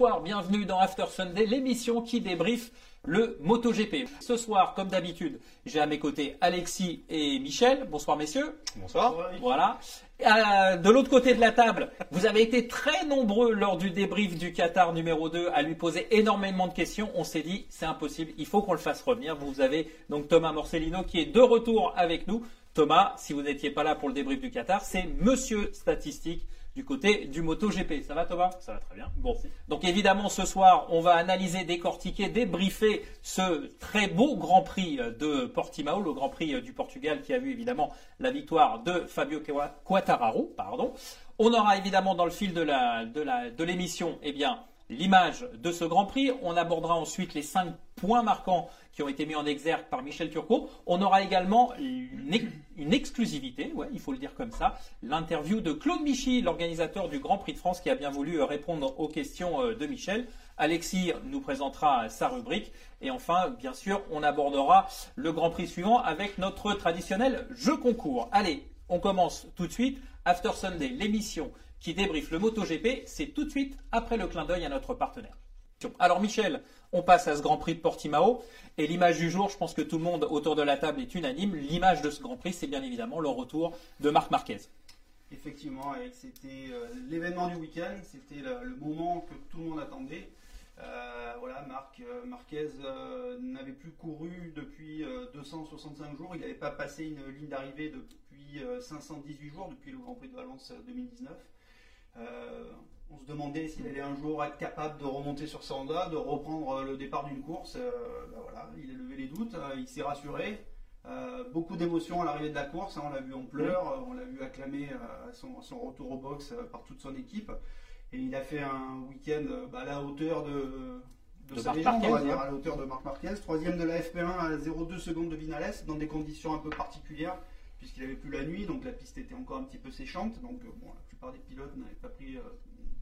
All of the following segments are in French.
Bonsoir, bienvenue dans After Sunday, l'émission qui débriefe le MotoGP. Ce soir, comme d'habitude, j'ai à mes côtés Alexis et Michel. Bonsoir messieurs. Bonsoir. Voilà. Euh, de l'autre côté de la table, vous avez été très nombreux lors du débrief du Qatar numéro 2 à lui poser énormément de questions. On s'est dit, c'est impossible, il faut qu'on le fasse revenir. Vous avez donc Thomas Morcellino qui est de retour avec nous. Thomas, si vous n'étiez pas là pour le débrief du Qatar, c'est Monsieur Statistique du côté du MotoGP. Ça va Thomas? Ça va très bien. Bon, donc évidemment ce soir, on va analyser, décortiquer, débriefer ce très beau Grand Prix de Portimao, le Grand Prix du Portugal qui a vu évidemment la victoire de Fabio Quartararo. Pardon. On aura évidemment dans le fil de la de la de l'émission, eh bien l'image de ce Grand Prix. On abordera ensuite les cinq points marquants qui ont été mis en exergue par Michel Turcot. On aura également une, exclusivité, il faut le dire comme ça, l'interview de Claude Michy, l'organisateur du Grand Prix de France, qui a bien voulu répondre aux questions de Michel. Alexis nous présentera sa rubrique. Et enfin, bien sûr, on abordera le Grand Prix suivant avec notre traditionnel jeu concours. Allez, on commence tout de suite. After Sunday, l'émission qui débriefe le MotoGP, c'est tout de suite après le clin d'œil à notre partenaire. Alors Michel, on passe à ce Grand Prix de Portimao et l'image du jour, je pense que tout le monde autour de la table est unanime. L'image de ce Grand Prix, c'est bien évidemment le retour de Marc Marquez. Effectivement, c'était euh, l'événement du week-end, c'était le, moment que tout le monde attendait. Euh, voilà, Marc euh, Marquez n'avait plus couru depuis 265 jours, il n'avait pas passé une ligne d'arrivée depuis 518 jours, depuis le Grand Prix de Valence 2019. On se demandait s'il allait un jour être capable de remonter sur sa Honda, de reprendre le départ d'une course. Ben voilà, il a levé les doutes, il s'est rassuré. Euh, beaucoup d'émotions à l'arrivée de la course, hein, on l'a vu en pleurs, on l'a vu acclamer euh, son, son, retour au box euh, par toute son équipe. Et il a fait un week-end bah, à la hauteur de, de, de sa légende, on va dire, à la hauteur de Marc Marquez. Troisième de la FP1 à 0,2 secondes de Vinales, dans des conditions un peu particulières, puisqu'il avait plus la nuit, donc la piste était encore un petit peu séchante. Donc bon, plupart des pilotes n'avaient pas pris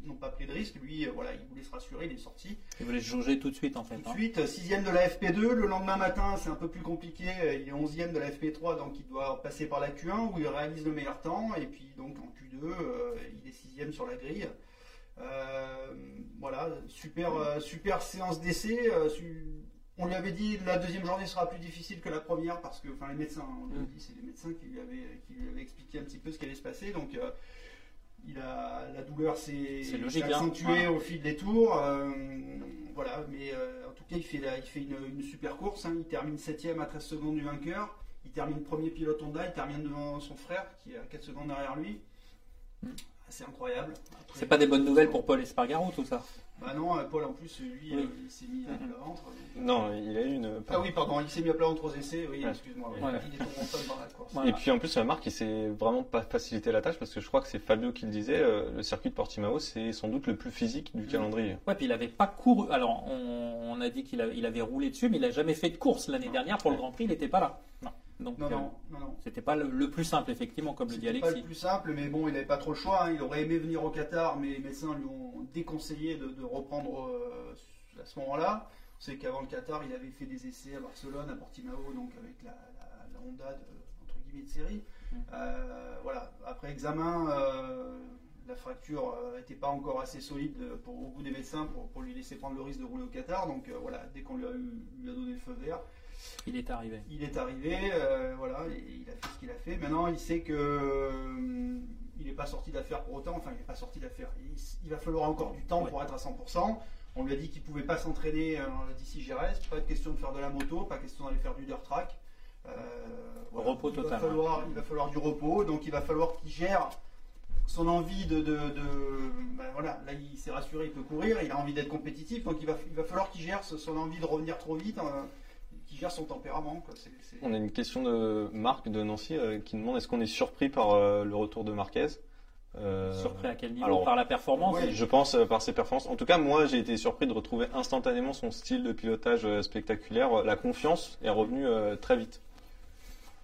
n'ont pas pris de risque. Lui, euh, voilà, il voulait se rassurer, il est sorti. Il voulait se jauger tout de suite en fait. Tout de hein. suite, sixième de la FP2. Le lendemain matin, c'est un peu plus compliqué. Il est onzième de la FP3, donc il doit passer par la Q1 où il réalise le meilleur temps. Et puis donc en Q2, euh, il est sixième sur la grille. Euh, voilà, super, euh, super séance d'essai. euh, su- on lui avait dit la deuxième journée sera plus difficile que la première parce que, enfin, les médecins, on lui a Mm. dit, c'est les médecins qui lui avaient, qui lui avaient expliqué un petit peu ce qui allait se passer. Donc, euh, il a, la douleur s'est hein. accentuée au fil des tours. euh, voilà, mais euh, en tout cas, il fait, la- il fait une, une super course. hein. Il termine 7ème à 13 secondes du vainqueur. Il termine premier pilote Honda. Il termine devant son frère qui est à 4 secondes derrière lui. Mm. C'est incroyable. Après- C'est pas des bonnes nouvelles pour Paul Espargaro tout ça. Bah non, euh, Paul en plus, lui, Oui. euh, il s'est mis à plat ventre. Non, il a eu une. Ah oui, pardon, il s'est mis à plat ventre aux essais. Oui, Ouais. excuse-moi. Ouais. Il est tombé en la course. Voilà. Et puis en plus, Marc, il s'est vraiment pas facilité la tâche parce que je crois que c'est Fabio qui le disait. euh, le circuit de Portimao, c'est sans doute le plus physique du calendrier. Ouais, puis il avait pas couru. Alors, on, on a dit qu'il il avait roulé dessus, mais il a jamais fait de course l'année dernière pour le. Grand Prix. Il n'était pas là. Non. Donc, Non, euh, non, non, non. c'était pas le, le plus simple effectivement, comme le dit C'était pas Alexis. le plus simple, mais bon, il n'avait pas trop le choix. hein. Il aurait aimé venir au Qatar, mais les médecins lui ont déconseillé de, de reprendre euh, à ce moment-là. On sait qu'avant le Qatar, il avait fait des essais à Barcelone, à Portimao, donc avec la, la- la Honda de, entre guillemets de série. Mm. Euh, voilà. Après examen, euh, la fracture n'était pas encore assez solide pour, au goût des médecins pour, pour lui laisser prendre le risque de rouler au Qatar. Donc voilà, dès qu'on lui a donné le feu vert, Il est arrivé. il est arrivé, euh, voilà, il a fait ce qu'il a fait. Maintenant, il sait que euh, il n'est pas sorti d'affaire pour autant. Enfin, il n'est pas sorti d'affaire. Il, il va falloir encore du temps Ouais. pour être à 100%. On lui a dit qu'il pouvait pas s'entraîner euh, d'ici GRS. Pas de question de faire de la moto, pas question d'aller faire du dirt track. Euh, Repos il total, Va falloir, Il va falloir du repos. Donc, il va falloir qu'il gère son envie de, de, de- ben voilà, là il s'est rassuré, il peut courir, il a envie d'être compétitif, donc il va, il va falloir qu'il gère son envie de revenir trop vite, euh, gère son tempérament. Quoi. C'est- c'est- On a une question de Marc de Nancy euh, qui demande est-ce qu'on est surpris par euh, le retour de Marquez? Euh, Surpris à quel niveau? alors, Par la performance? Je pense euh, par ses performances. En tout cas, moi, j'ai été surpris de retrouver instantanément son style de pilotage euh, spectaculaire. La confiance est revenue euh, très vite.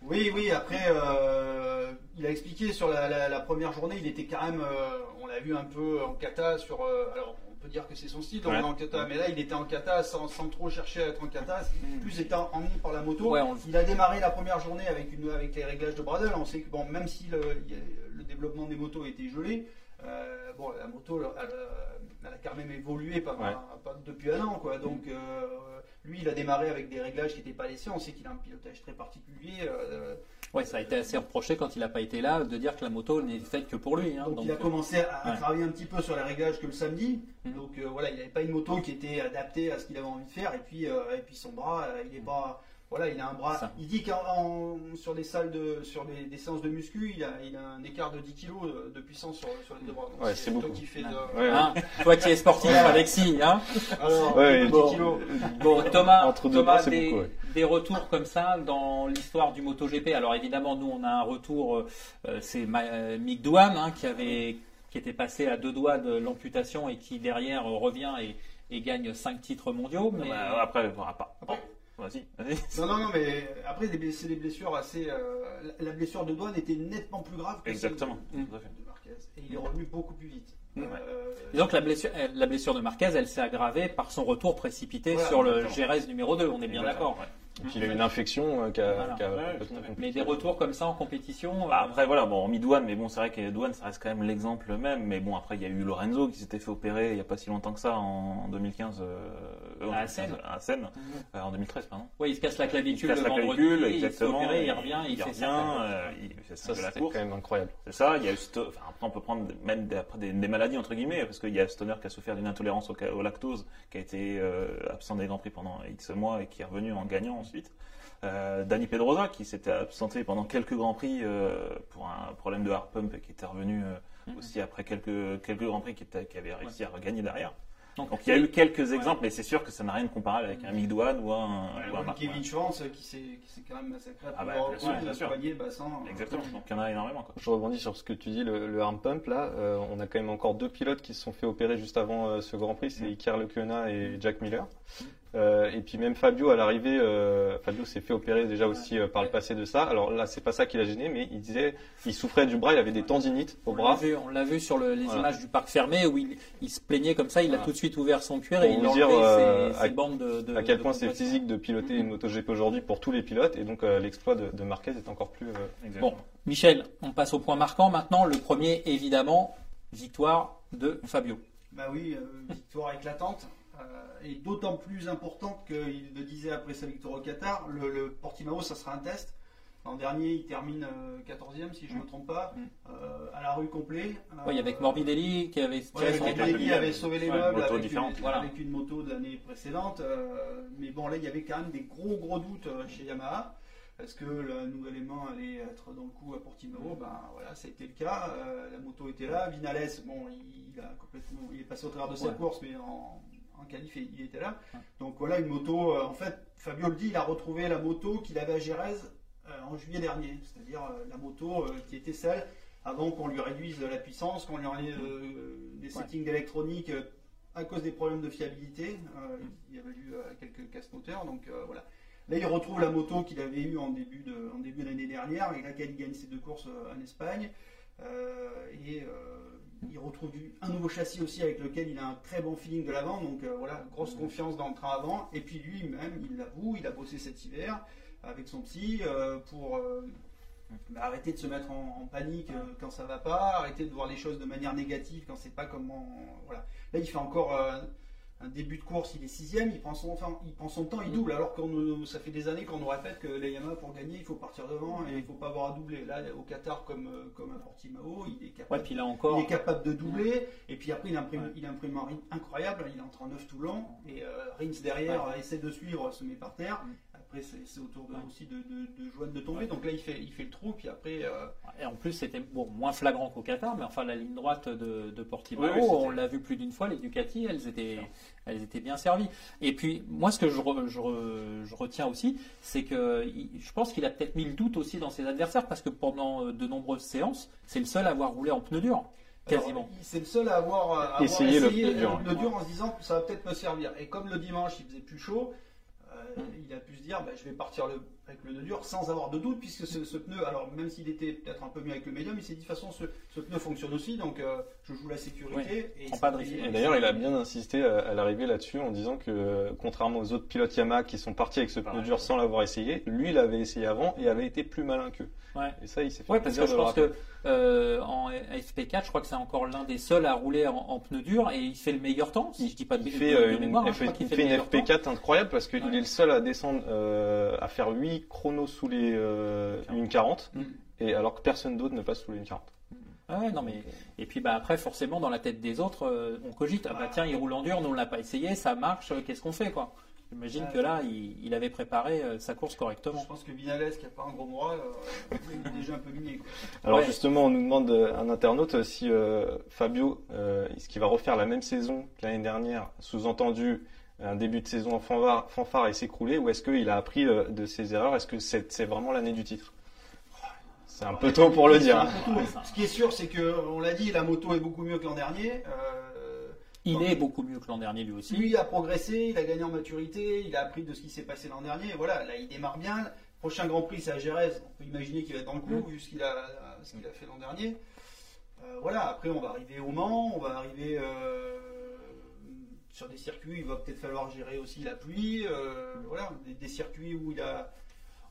Oui, oui, après, euh, il a expliqué sur la, la- la première journée, il était quand même, euh, on l'a vu un peu en kata sur, euh, alors peut dire que c'est son style, donc Ouais. en kata, mais là il était en kata sans, sans trop chercher à être en kata, plus étant emmené par la moto. Ouais, on le- Il a démarré la première journée avec, une, avec les réglages de Bradle, on sait que bon, même si le développement des motos était gelé, euh, bon, la moto, elle, elle a quand même évolué pas, Ouais. pas depuis un an, quoi, donc euh, lui il a démarré avec des réglages qui n'étaient pas laissés, on sait qu'il a un pilotage très particulier. euh, Ouais, ça a été assez reproché quand il n'a pas été là de dire que la moto n'est faite que pour lui. hein. Donc, Donc, il a euh, commencé à, ouais. travailler un petit peu sur les réglages que le samedi. Mhm. Donc euh, voilà, il n'avait pas une moto qui était adaptée à ce qu'il avait envie de faire. Et puis, euh, et puis son bras, euh, il est pas. Voilà, il a un bras. Ça. Il dit qu'en en- sur des salles de, sur des, des séances de muscu, il a, il a un écart de 10 kg de, de puissance sur, sur les deux bras. Donc Ouais, c'est toi beaucoup. qui fais de- Ouais, hein, toi qui es sportif. Alexis, hein Alors, Ouais, 10 bon. kilos. Bon, Thomas, Entre deux Thomas bras, des, beaucoup, ouais. des retours comme ça dans l'histoire du MotoGP? Alors évidemment, nous on a un retour, euh, euh, c'est Ma- euh, Mick Douane hein, qui avait, qui était passé à deux doigts de l'amputation et qui derrière euh, revient et, et gagne cinq titres mondiaux. Mais Bah, après, on va pas. Après- Vas-y, vas-y. Non, non, non, mais après, c'est des blessures assez. euh, la- blessure de douane était nettement plus grave que Exactement. celle de, de Marquez. Et il est revenu beaucoup plus vite. Mm. Euh, disons que la blessure, elle- la blessure de Marquez, elle s'est aggravée par son retour précipité Voilà, sur le. Gérès numéro 2. On est bien d'accord. ouais. Puis il a eu une infection euh, qui a, Voilà. qui a Ouais, complètement. Mais des retours comme ça en compétition. Bah, euh, après, voilà, bon, hormis Douane, mais bon, c'est vrai que Douane, ça reste quand même l'exemple même. Mais bon, après, il y a eu Lorenzo qui s'était fait opérer il n'y a pas si longtemps que ça, en 2015. euh, À en Seine. À Seine, euh, en 2013, pardon. ouais, il se casse la Il clavicule casse la vendredi, clavicule, il se fait exactement. opérer, il revient, il, fait revient, ça. euh, il fait Ça, ça, c'est quand même incroyable. C'est ça, il y a eu enfin, après on peut prendre même des, après des, des maladies entre guillemets, parce qu'il y a Stoner qui a souffert d'une intolérance au, lactose, qui a été euh, absent des Grands Prix pendant X mois et qui est revenu en gagnant ensuite. Euh, Dani Pedrosa qui s'était absenté pendant quelques Grands Prix euh, pour un problème de hard pump et qui était revenu euh, Mhm. aussi après quelques, quelques Grands Prix qui, était- qui avait réussi à regagner derrière. Donc, Donc il y a eu quelques exemples, mais c'est sûr que ça n'a rien de comparable avec un Mick Douane ou un, ou un Kevin Marquez. Schwartz qui s'est qui s'est quand même massacré à Ah bah, bien sûr, reprises, bien sûr. poignet, bassin. Exactement, donc il y en a énormément. Quoi. Je rebondis sur ce que tu dis, le, le arm pump là. euh, on a quand même encore deux pilotes qui se sont fait opérer juste avant euh, ce Grand Prix, c'est Iker Lecuona et Jack Miller. Euh, et puis même Fabio à l'arrivée, euh, Fabio s'est fait opérer déjà aussi euh, par le passé de ça. Alors là, c'est pas ça qui l'a gêné, mais il disait, il souffrait du bras, il avait des tendinites au On bras. vu, on l'a vu sur le- les Voilà. images du parc fermé où il, il se plaignait comme ça, il a tout de suite ouvert son cuir Pour et il a dire, euh, ses, à- ses bandes de, de- à quel de point c'est physique de piloter une MotoGP aujourd'hui pour tous les pilotes, et donc euh, l'exploit de, de Marquez est encore plus. euh. Bon, Michel, on passe au point marquant maintenant. Le premier, évidemment, victoire de Fabio. Bah oui, euh, victoire éclatante. Euh, et d'autant plus importante qu'il le disait après sa victoire au Qatar, le, le Portimao, ça sera un test. L'an dernier, il termine euh, 14e, si je ne me trompe pas, Mm. euh, à la rue complet. Oui, avec Morbidelli qui avait tiré Ouais, son avec épingle. Morbidelli avait sauvé les Ouais, meubles moto avec, différente, une, voilà. avec une moto de l'année précédente. euh, mais bon, là, il y avait quand même des gros gros doutes euh, chez Yamaha. Est-ce que le nouvel aimant allait être dans le coup à Portimao? Ben voilà, ça a été le cas. Euh, la moto était là. Vinales, bon, il, a complètement, il est passé au travers de sa course, mais en, en qualif, il était là. Donc voilà, une moto. euh, en fait, Fabio le dit, il a retrouvé la moto qu'il avait à Gérez euh, en juillet dernier, c'est-à-dire euh, la moto qui était celle avant qu'on lui réduise la puissance, qu'on lui enlève des settings électroniques euh, à cause des problèmes de fiabilité. Il y avait eu quelques casse moteurs, donc voilà. Là, il retrouve la moto qu'il avait eue en début de en début d'année dernière, avec laquelle il gagne ses deux courses en Espagne. Euh, et euh, il retrouve du- un nouveau châssis aussi avec lequel il a un très bon feeling de l'avant. Donc euh, voilà, grosse confiance dans le train avant. Et puis lui-même, il l'avoue, il a bossé cet hiver avec son psy euh, pour euh, bah, arrêter de se mettre en, en panique quand ça va pas, arrêter de voir les choses de manière négative quand c'est pas comment. Voilà. Là, il fait encore un début de course, il est sixième, il prend son temps, il prend son temps, il double. Alors que ça fait des années qu'on nous répète que les Yamaha pour gagner, il faut partir devant et il faut pas avoir à doubler. Là, au Qatar comme euh, comme à Portimao, il est Ouais, capable. puis là encore, Il est capable de doubler, et puis après il imprime, Ouais. il imprime un rythme incroyable, il est en 39 tout long, et euh, Rins derrière essaie de suivre, se met par terre. Après c'est au tour de, Ouais. aussi de, de, de Joanne de tomber, Ouais. donc là il fait, il fait le trou, puis après euh, et en plus c'était bon, moins flagrant qu'au Qatar, mais enfin la ligne droite de, de Portimao, on l'a vu plus d'une fois, les Ducati, elles étaient, elles étaient bien servies. Et puis moi ce que je, re- je, re- je retiens aussi, c'est que je pense qu'il a peut-être mis le doute aussi dans ses adversaires, parce que pendant euh, de nombreuses séances, c'est le seul à avoir roulé en pneus durs. quasiment. C'est le seul à avoir, à avoir Essayé le essayé pneu dur, le pneu dur en se disant que ça va peut-être me servir. Et comme le dimanche il faisait plus chaud. Il a pu se dire bah, je vais partir le- avec le pneu dur sans avoir de doute puisque ce, ce pneu, alors même s'il était peut-être un peu mieux avec le médium, il s'est dit de toute façon ce, ce pneu fonctionne aussi donc euh, je joue la sécurité. Et pas de risque. Et d'ailleurs, il a bien insisté à, à l'arrivée là-dessus en disant que, euh, contrairement aux autres pilotes Yamaha qui sont partis avec ce pneu dur sans l'avoir essayé, lui, il avait essayé avant et avait été plus malin qu'eux. Ouais. Et ça, il s'est fait Ouais, parce que plaisir je de le pense rappeler. que euh, en FP4, je crois que c'est encore l'un des seuls à rouler en, en pneu dur et il fait le meilleur temps, si je dis pas de, Il de- fait, de euh, une, mémoire. hein, il fait- qu'il il fait une meilleur temps. FP4 incroyable parce qu'il Ouais. est le seul à descendre, euh, à faire 8 chronos sous les euh, une 40, Mm. et alors que personne d'autre ne passe sous les une 40. Ah ouais, non mais et puis bah après forcément dans la tête des autres, on cogite. Ah bah tiens, il roule en dur, nous on l'a pas essayé, ça marche. Qu'est-ce qu'on fait quoi? J'imagine Ouais. que là, il, il avait préparé euh, sa course correctement. Je pense que Vinales qui a pas un gros moral, euh, il est déjà un peu miné. quoi. Alors Ouais. justement, on nous demande euh, un internaute euh, si euh, Fabio, euh, est-ce qu'il va refaire la même saison que l'année dernière, sous-entendu un début de saison en fanfare, fanfare et s'écrouler, ou est-ce qu'il a appris euh, de ses erreurs? Est-ce que c'est vraiment l'année du titre? C'est un peu tôt pour le dire. hein. Ce qui est sûr, c'est que on l'a dit, la moto est beaucoup mieux que l'an dernier. Euh, Il est beaucoup mieux que l'an dernier lui aussi. Lui a progressé, il a gagné en maturité, il a appris de ce qui s'est passé l'an dernier. Et voilà, là il démarre bien. Prochain Grand Prix, c'est à Jerez. On peut imaginer qu'il va être dans le coup Mm. vu ce qu'il a, ce qu'il a fait l'an dernier. Euh, voilà, après on va arriver au Mans, on va arriver euh, sur des circuits. Il va peut-être falloir gérer aussi la pluie. euh, voilà, des, des circuits où il a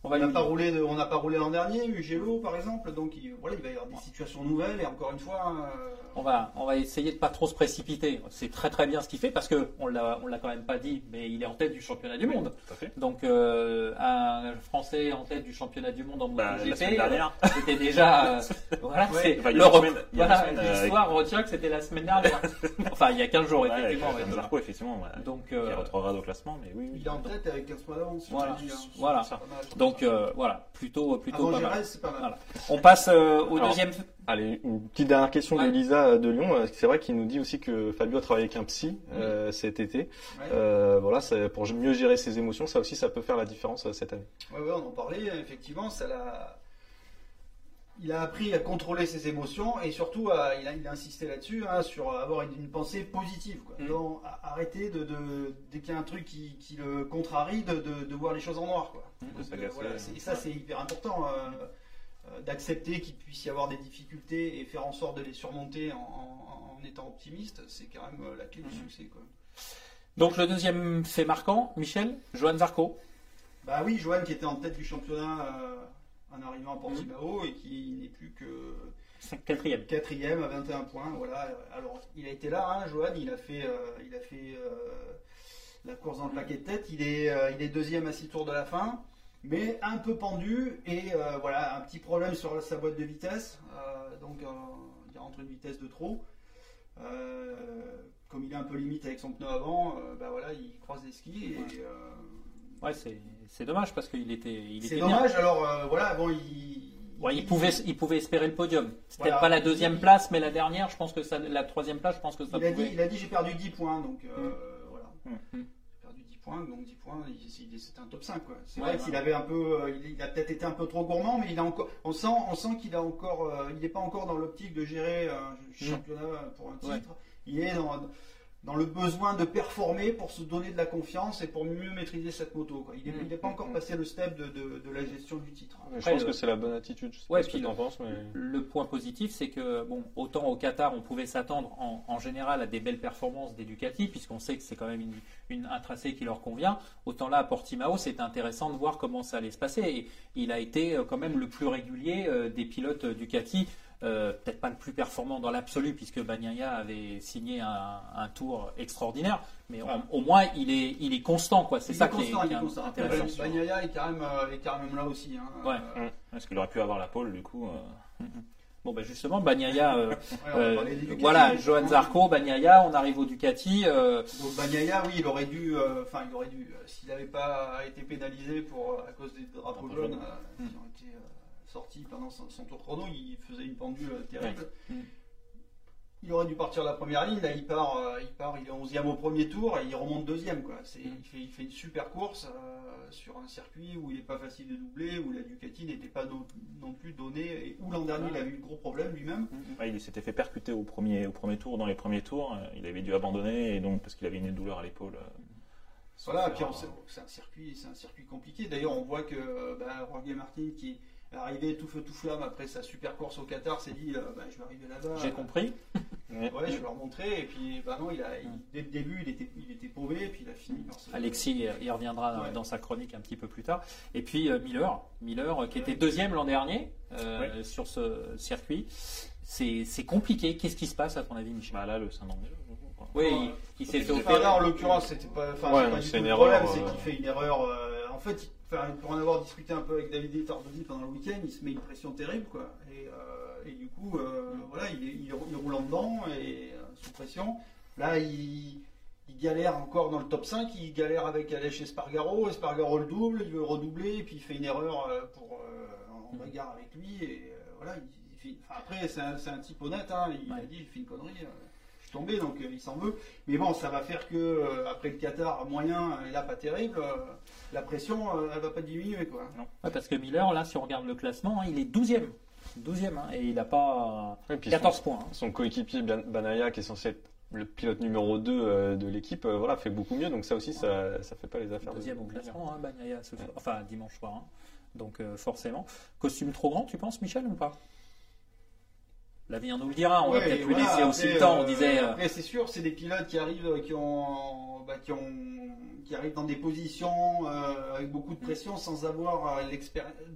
On n'a lui- pas roulé, de- on n'a pas roulé l'an dernier, Mugello par exemple. Donc il, voilà, il va y avoir des situations nouvelles. Et encore une fois, euh, On va, on va essayer de pas trop se précipiter. C'est très très bien ce qu'il fait parce que on l'a, on l'a quand même pas dit, mais il est en tête du championnat du monde. Tout à fait. Donc euh, un Français en tête du championnat du monde en Bah, MotoGP, euh, c'était déjà euh, voilà, Ouais. c'est il il y a voilà, euh, l'histoire retient que c'était la semaine dernière. enfin, il y a 15 jours Ouais, effectivement. ouais. Effectivement. ouais. Donc retrograde au classement, mais oui, il est en tête avec 15 points d'avance. Voilà. hein. Voilà. Mal. Donc euh, voilà, plutôt plutôt Avant pas mal. Jerez, c'est pas mal. Voilà. On passe euh, au Alors, deuxième. Allez, une petite dernière question Ouais. de Lisa euh, de Lyon. Euh, C'est vrai qu'il nous dit aussi que Fabio a travaillé avec un psy euh, cet été. Ouais. Euh, voilà, c'est pour mieux gérer ses émotions, ça aussi, ça peut faire la différence euh, cette année. Ouais, ouais, on en parlait, effectivement, ça l'a. Il a appris à contrôler ses émotions et surtout, à- il, a, il a insisté là-dessus, hein, sur avoir une, une pensée positive. Quoi. Mm. Non, a- arrêter de, de- dès qu'il y a un truc qui, qui le contrarie, de, de- de voir les choses en noir. Quoi. Mm. Donc, voilà, et ça, c'est hyper important, euh, euh, d'accepter qu'il puisse y avoir des difficultés et faire en sorte de les surmonter en, en- en étant optimiste. C'est quand même euh, la clé du Mm. succès. Quoi. Donc le deuxième fait marquant, Michel, Johan Zarco. Bah oui, Johan qui était en tête du championnat euh, en arrivant à Portimao et qui n'est plus que Quatrième. quatrième à 21 points. Voilà. Alors il a été là, hein, Johan, il a fait, euh, il a fait euh, la course dans le paquet de tête. Il est, euh, il est deuxième à 6 tours de la fin, mais un peu pendu et euh, voilà un petit problème sur sa boîte de vitesse. Euh, donc euh, il rentre une vitesse de trop. Euh, comme il est un peu limite avec son pneu avant, euh, bah voilà, il croise les skis et Ouais. euh, Ouais, c'est c'est dommage parce qu'il était, il c'est était bien. dommage. Alors euh, voilà, bon, il, Ouais, il pouvait, il pouvait espérer le podium. Voilà. peut-être pas la deuxième place, mais la dernière, je pense que ça, la troisième place, je pense que ça Il a, dit, pouvait. il a dit j'ai perdu 10 points, donc euh, Mm. voilà. Mm. J'ai perdu 10 points, donc 10 points, c'était un top 5. quoi. C'est Ouais, vrai qu'il avait un peu, euh, il, il a peut-être été un peu trop gourmand, mais il a encore, on sent, on sent qu'il a encore, euh, il n'est pas encore dans l'optique de gérer un championnat pour un titre. Il est dans, dans le besoin de performer pour se donner de la confiance et pour mieux maîtriser cette moto. quoi. Il n'est Mm. pas encore passé le step de, de- de la gestion du titre. Je Après, pense euh, que c'est la bonne attitude. Je sais ouais, pas ce que puis tu en penses, mais. Le point positif, c'est que, bon, autant au Qatar, on pouvait s'attendre en, en général à des belles performances des Ducati, puisqu'on sait que c'est quand même une, une- un tracé qui leur convient. Autant là, à Portimao, c'était intéressant de voir comment ça allait se passer. Et il a été euh, quand même le plus régulier euh, des pilotes euh, Ducati. Euh, Peut-être pas le plus performant dans l'absolu, puisque Bagnaia avait signé un, un tour extraordinaire, mais au- au moins il est, il est constant, quoi. C'est Il ça qui est, constant, il est. Après, intéressant. Bagnaia est quand même, euh, est quand même là aussi. hein. Ouais. Euh, Parce qu'il aurait pu avoir la pole, du coup. euh, Bon, ben justement, euh, ouais, euh, Ducati, voilà. Johan Zarco, Bagnaia, on arrive au Ducati. euh, Donc Bagnaia, oui, il aurait dû, euh, enfin, il aurait dû, euh, s'il n'avait pas été pénalisé pour à cause des drapeaux jaunes jaunes. qui ont été sortis pendant son, son tour chrono, il faisait une pendule euh, terrible. Mm. il aurait dû partir la première ligne. Là, il part, euh, il part, il est 11e au premier tour et il remonte deuxième. Quoi. C'est, il, fait, il fait une super course euh, sur un circuit où il n'est pas facile de doubler, où la Ducati n'était pas non, non plus donnée, et où l'an dernier il avait eu de gros problèmes lui-même. Ouais, il s'était fait percuter au premier, au premier tour, dans les premiers tours. Il avait dû abandonner, et donc, parce qu'il avait une douleur à l'épaule. Voilà, puis c'est un circuit, c'est un circuit compliqué. D'ailleurs, on voit que bah, Jorge Martin, qui arrivé tout feu tout flamme après sa super course au Qatar, s'est dit euh, bah, je vais arriver là-bas. J'ai compris. Ouais. Je vais leur montrer. Et puis, bah non, il a, il- dès le début, il était, il était paumé, et puis il a fini par. Alexis y reviendra dans- Ouais. dans sa chronique un petit peu plus tard. Et puis euh, Miller, Miller euh, qui était deuxième l'an dernier euh, sur ce circuit. C'est c'est compliqué. Qu'est-ce qui se passe à ton avis, Michel? Bah là, le syndrome de. Oui, Ouais. il, il s'est fait Enfin, là, en l'occurrence, c'était pas, enfin, Ouais, pas c'est une le erreur, problème, c'est euh, qu'il fait une erreur. euh, en fait, il- pour en avoir discuté un peu avec David Tardoni pendant le week-end, il se met une pression terrible, quoi. Et, euh, et du coup, euh, voilà, il, roule en dedans et euh, sous pression. Là, il, il galère encore dans le top 5, il galère avec Aleix Espargaro. Espargaro le double, il veut redoubler, et puis il fait une erreur pour, euh, en bagarre avec lui. Et euh, voilà, il, il fait- enfin, après, c'est un, c'est un type honnête, hein, il Ouais. a dit, il fait une connerie. euh, tombé, donc euh, il s'en veut. Mais bon, ça va faire que euh, après le Qatar moyen, et là pas terrible, euh, la pression, euh, elle va pas diminuer quoi. Ouais, parce que Miller, là, si on regarde le classement, hein, il est 12e. 12e, hein, et il n'a pas Ouais, puis 14 son, points. hein. son coéquipier Ban- Banaya, qui est censé être le pilote numéro 2 euh, de l'équipe, euh, voilà, fait beaucoup mieux. Donc ça aussi, ça, ça fait pas les affaires. de- Deuxième au classement, hein, Bagnaia, ce soir. enfin dimanche soir. hein. Donc euh, forcément. Costume trop grand, tu penses, Michel, ou pas? L'avenir nous le dira, on va peut-être lui voilà, laisser aussi le temps. On euh, disait. euh, Après, c'est sûr, c'est des pilotes qui arrivent, euh, qui ont, bah, qui ont, qui arrivent dans des positions euh, avec beaucoup de pression sans avoir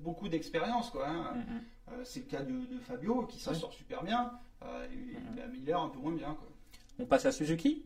beaucoup d'expérience quoi. hein. mm, mm. Euh, c'est le cas de, de Fabio qui s'en Ouais. sort super bien, euh, et, bah, Miller un peu moins bien quoi. On passe à Suzuki,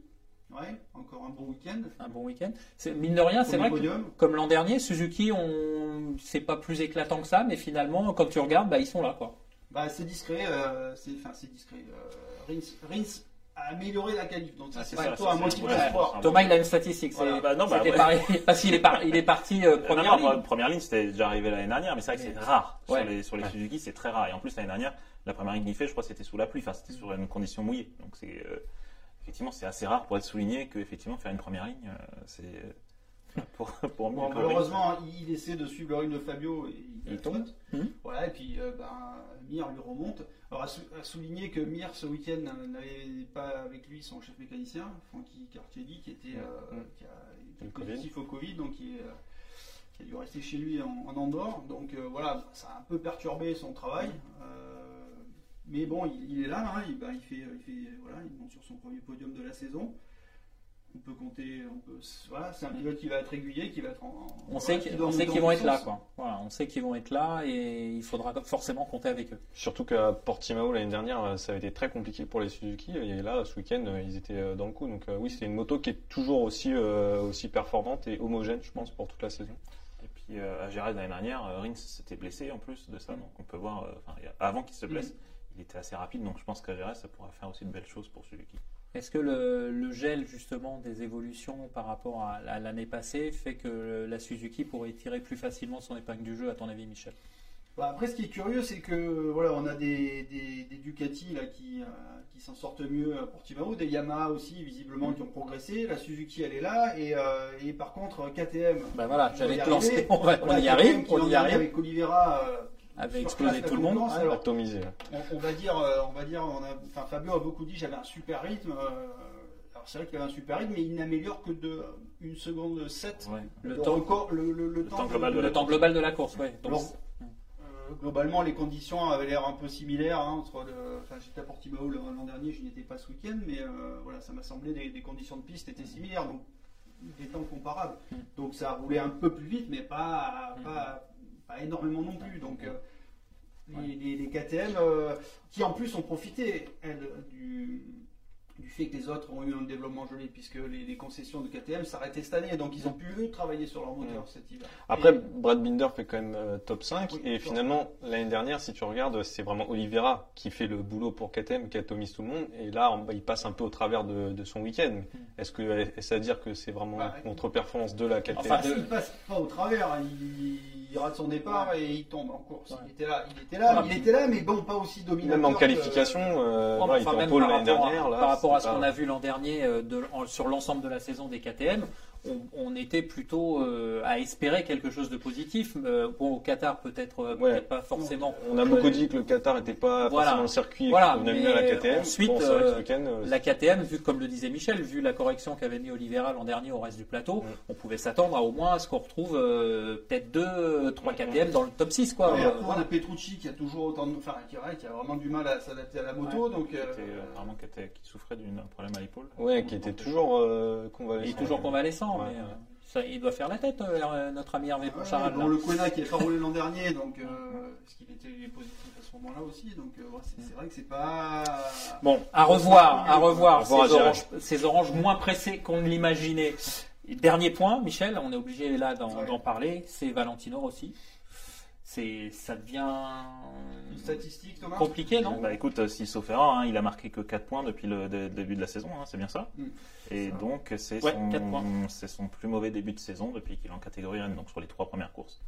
Ouais, encore un bon week-end. un bon week-end. Mine de rien, c'est vrai que comme l'an dernier, Suzuki, on... c'est pas plus éclatant que ça, mais finalement, quand tu regardes, bah, ils sont là. quoi. Bah, c'est discret, euh, c'est enfin c'est discret. Euh, Rins, Rins a amélioré la qualif, donc ça Ah, c'est c'est ça, surtout ça, un c'est- motif ouais, d'espoir. un Thomas, il a une statistique. c'est- Voilà. Bah non, bah, c'était ouais. pareil, parce qu'il est, par- il est parti euh, Non, première non, ligne. première ligne, c'était déjà arrivé l'année dernière, mais c'est vrai que c'est rare. Ouais. Sur les, sur les Ouais. Suzuki, c'est très rare. Et en plus, l'année dernière, la première ligne qu'il fait, je crois, c'était sous la pluie, enfin, c'était sur une condition mouillée. Donc, c'est, euh, effectivement, c'est assez rare pour être souligné que, effectivement, faire une première ligne, euh, c'est, euh, pour, pour, Bon, pour- malheureusement, il essaie de suivre le rythme de Fabio et il, Il tombe. Mhm. Voilà, et puis euh, ben, Mir lui remonte. Alors, à, sou- à souligner que Mir, ce week-end, n'avait pas avec lui son chef mécanicien, Francky Cartielli, qui, était, euh, Mhm. qui a Covid. positif au Covid, donc qui, est, euh, qui a dû rester chez lui en, en Andorre. Donc euh, voilà, ça a un peu perturbé son travail. Euh, mais bon, il, il est là, hein, il, ben, il fait, il, fait, voilà, il monte sur son premier podium de la saison. On peut compter, on peut, voilà, c'est un pilote qui va être régulier, qui va être en. On voilà, sait qui qu'ils on sait qu'ils vont être là, quoi. Voilà, on sait qu'ils vont être là et il faudra forcément compter avec eux. Surtout qu'à Portimao l'année dernière, ça avait été très compliqué pour les Suzuki. Et là, ce week-end, ils étaient euh, dans le coup. Donc euh, oui, c'est une moto qui est toujours aussi, euh, aussi performante et homogène, je pense, pour toute la saison. Et puis, euh, à Gérard, l'année dernière, Rins s'était blessé en plus de ça. Donc, on peut voir, euh, avant qu'il se blesse, il était assez rapide. Donc, je pense qu'à Gérard, ça pourra faire aussi de belles choses pour Suzuki. Est-ce que le, le gel justement des évolutions par rapport à, à l'année passée fait que la Suzuki pourrait tirer plus facilement son épingle du jeu, à ton avis, Michel? Bah, après, ce qui est curieux, c'est que voilà, on a des, des, des Ducati là, qui, euh, qui s'en sortent mieux à Portimao, des Yamaha aussi, visiblement, qui ont progressé. La Suzuki, elle est là. Et, euh, et par contre, KTM. Ben voilà, on j'allais te lancer. On, va- on Voilà, y KTM arrive, on y arrive. Avec Oliveira. euh, Avait surclasse explosé la tout le monde. Alors, Atomisé. on, on va dire, euh, on va dire, on a, enfin, Fabio a beaucoup dit, j'avais un super rythme. euh, alors c'est vrai qu'il avait un super rythme, mais il n'améliore que de une seconde 7. Ouais. Le, Le, temps, record, le, le- le temps global de le temps global de la course, ouais. Donc, Alors, euh, globalement, les conditions avaient l'air un peu similaires. hein, entre le, enfin, j'étais à Portimao l'an dernier, je n'y étais pas ce week-end, mais euh, voilà, ça m'a semblé des, des conditions de piste étaient similaires, donc des temps comparables. Mm. Donc ça a roulé un peu plus vite, mais pas, pas, pas énormément non plus. Donc euh, les, les- les KTM, euh, qui en plus ont profité elles, du, du fait que les autres ont eu un développement joli, puisque les, les concessions de KTM s'arrêtaient cette année, donc ils ont pu eux, travailler sur leur moteur cet hiver. Après, Et- Brad Binder fait quand même euh, top 5. Oui, et top. finalement, l'année dernière, si tu regardes, c'est vraiment Oliveira qui fait le boulot pour KTM, qui atomise tout le monde. Et là, on- il passe un peu au travers de, de son week-end. Est-ce que est-ce à dire que c'est vraiment Bah, contre-performance de la KTM Enfin, Parce qu'il passe pas au travers, il, il rate son départ et il tombe en course. Ouais. Il était là, il était là, Ouais, il mais- était là, mais bon, pas aussi dominateur. Même en qualification, euh, Ouais, il était en pôle par l'année rapport à- dernière. Là, par rapport à ce qu'on a vu l'an dernier euh, de- en- sur l'ensemble de la saison des KTM, on, on était plutôt euh, à espérer quelque chose de positif. Euh, bon, au Qatar, peut-être euh, Ouais. peut-être pas forcément. On a beaucoup dit que le Qatar n'était pas Voilà. forcément le circuit Voilà, qu'on bien à la KTM. ensuite, Bon, ce La KTM, vu comme le disait Michel, vu la correction qu'avait mis Oliveira l'an dernier au reste du plateau, Mm. on pouvait s'attendre à au moins à ce qu'on retrouve euh, peut-être deux, trois Mm. KTM dans le top 6. Quoi. Ouais, on a Petrucci qui a toujours autant de, enfin, qui, ouais, qui a vraiment du mal à s'adapter à la moto, donc. Qui, euh, était, euh, apparemment, qui, était- qui souffrait d'un problème à l'épaule. ouais, qui était toujours euh, convalescent. Il est toujours convalescent, Ouais. mais euh, ça, il doit faire la tête, euh, notre ami Hervé Ouais, Poncharal. bon, le Quena qui n'avait pas roulé l'an dernier, donc euh, parce qu'il était positif à ce moment-là aussi, donc euh, c'est c'est vrai que c'est pas. Bon, à revoir, à revoir, ces, oranges, ces oranges moins pressés qu'on ne l'imaginait. Dernier point, Michel, on est obligé là d'en Ouais. d'en parler, c'est Valentino Rossi. C'est, ça devient Une statistique, Thomas compliqué, non Bah écoute, euh, si sauf erreur, hein, il a marqué que 4 points depuis le dé- début de la saison, hein, c'est bien ça. Mm. Et Ça. donc c'est Ouais, son, c'est son plus mauvais début de saison depuis qu'il est en catégorie 1, donc sur les trois premières courses.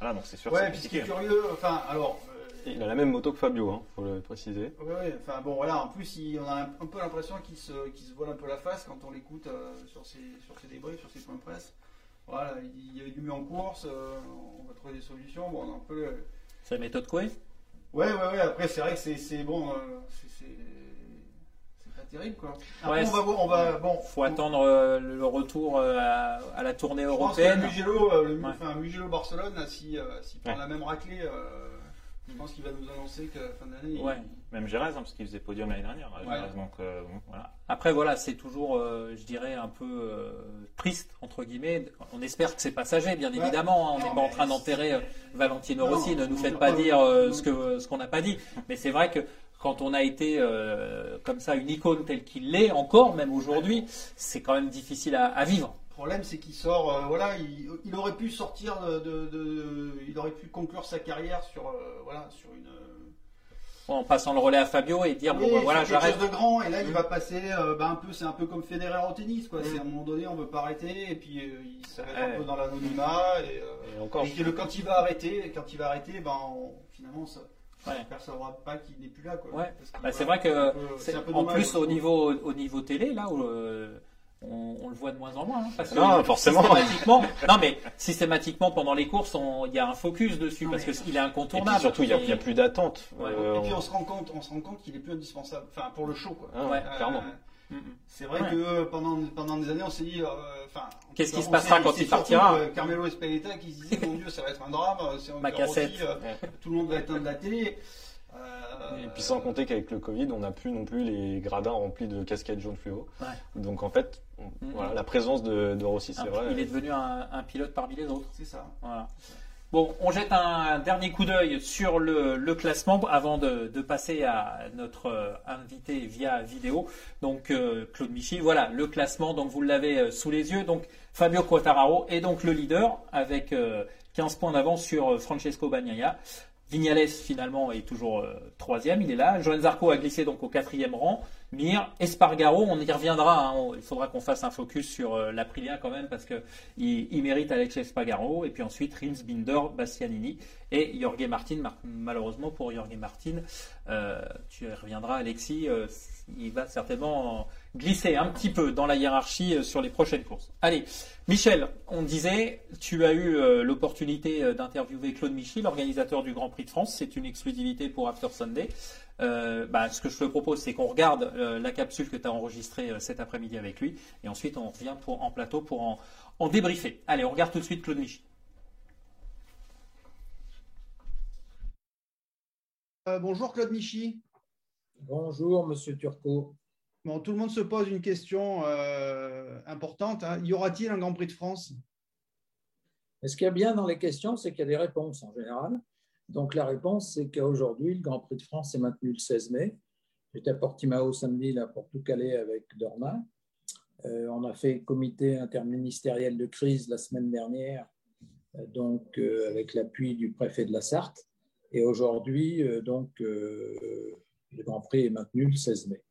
Voilà, donc c'est sûr Ouais, c'est puis ce qui est compliqué. curieux, enfin, alors. euh, Il a la même moto que Fabio, hein, faut le préciser. Ouais, ouais, enfin bon, voilà, en plus, il- on a un, un peu l'impression qu'il se, qu'il se vole un peu la face quand on l'écoute euh, sur, ses, sur ses débriefs, sur ses points de presse. Voilà, il, y avait du mieux en course, euh, on va trouver des solutions. Bon, on a un peu. le- C'est la méthode Coué? Ouais, ouais, ouais, après, c'est vrai que c'est, bon, euh, c'est, pas terrible, quoi. Après, Ouais, on va voir, on va. Bon, faut attendre euh, le retour euh, à, à la tournée Je pense que européenne. Mugello, euh, le, Ouais. enfin, Mugello Barcelone, là, si, euh, s'il prend la même raclée, euh, je pense qu'il va nous annoncer qu'à la fin d'année. Ouais. Même Gérez, hein, parce qu'il faisait podium l'année dernière. Ouais. Gérez, donc euh, bon, voilà. Après, voilà, c'est toujours, euh, je dirais, un peu euh, triste, entre guillemets. On espère que c'est passager, bien Ouais. évidemment. hein. On n'est pas en train d'enterrer euh, Valentino Rossi. Ne nous faites pas dire euh, ce que ce qu'on n'a pas dit. Mais c'est vrai que quand on a été euh, comme ça une icône telle qu'il l'est encore, même aujourd'hui, c'est quand même difficile à, à vivre. Le problème, c'est qu'il sort, euh, voilà, il, il aurait pu sortir de, de- de- il aurait pu conclure sa carrière sur, euh, voilà, sur une. En passant le relais à Fabio et dire Oui, bon, voilà, j'arrête. de grand, et là, il Mm. va passer, euh, bah, un peu, c'est un peu comme Federer au tennis, quoi. Mm. C'est à un moment donné, on veut pas arrêter, et puis euh, il Ouais. un peu dans l'anonymat, et, euh, Et encore, et que le- quand il va arrêter, quand il va arrêter, ben, on- finalement, ça. Ouais. On percevra pas qu'il n'est plus là. Quoi. Ouais. Bah, c'est vrai que un peu- c'est- c'est un peu en dommage, plus au niveau au niveau télé là où euh, on, on le voit de moins en moins hein, parce que Non, forcément. systématiquement non mais systématiquement pendant les courses on- il y a un focus dessus Non, parce mais- que il est et incontournable puis surtout, il n'y a, Et- il y a plus d'attente. Ouais. Euh, Et puis on- on se rend compte, on se rend compte qu'il est plus indispensable. Enfin, pour le show, quoi. Ah, Ouais, clairement. Mm, mm. C'est vrai Ouais. que pendant, pendant des années, on s'est dit, euh, enfin, en Qu'est-ce qui se passera quand il surtout, partira euh, Carmelo Espeleta qui se disait, mon Dieu, ça va être un drame. euh, C'est Ma cassette. aussi, euh, Tout le monde va éteindre la télé. Et puis sans compter qu'avec le Covid, on n'a plus non plus les gradins remplis de casquettes jaune fluo. Ouais. Donc en fait, on- Mhm. voilà, la présence de, de Rossi, c'est vrai. il est devenu un, un pilote parmi les autres C'est ça. Voilà. Bon, on jette un dernier coup d'œil sur le, le classement avant de, de passer à notre euh, invité via vidéo. Donc euh, Claude Michy, voilà le classement. Donc vous l'avez euh, sous les yeux. Donc Fabio Quartararo est donc le leader avec euh, 15 points d'avance sur Francesco Bagnaia. Vignales finalement est toujours euh, troisième, il est là. Johan Zarco a glissé donc au quatrième rang. Mir, Espargaro, on y reviendra. hein. Il faudra qu'on fasse un focus sur euh, l'Aprilia quand même parce que il, mérite Alex Espargaro. Et puis ensuite Rins, Binder, Bastianini et Jorge Martin. Mar- malheureusement pour Jorge Martin, euh, tu y reviendras Alexis. il va certainement glisser un petit peu dans la hiérarchie euh, sur les prochaines courses. Allez, Michel, on disait, tu as eu euh, l'opportunité euh, d'interviewer Claude Michy, l'organisateur du Grand Prix de France. C'est une exclusivité pour After Sunday. Euh, bah, ce que je te propose, c'est qu'on regarde euh, la capsule que tu as enregistrée euh, cet après-midi avec lui, et ensuite on revient pour, en plateau pour en, en débriefer. Allez, on regarde tout de suite Claude Michy. Euh, bonjour Claude Michy. Bonjour, Monsieur Turcot. Bon, tout le monde se pose une question euh, importante. hein. Y aura-t-il un Grand Prix de France? Ce qu'il y a bien dans les questions, c'est qu'il y a des réponses en général. Donc la réponse, c'est qu'aujourd'hui, le Grand Prix de France est maintenu le 16 mai. J'étais à Portimao samedi là, pour tout caler avec Dorma. Euh, on a fait comité interministériel de crise la semaine dernière, euh, donc avec l'appui du préfet de la Sarthe. Et aujourd'hui, donc, le Grand Prix est maintenu le 16 mai.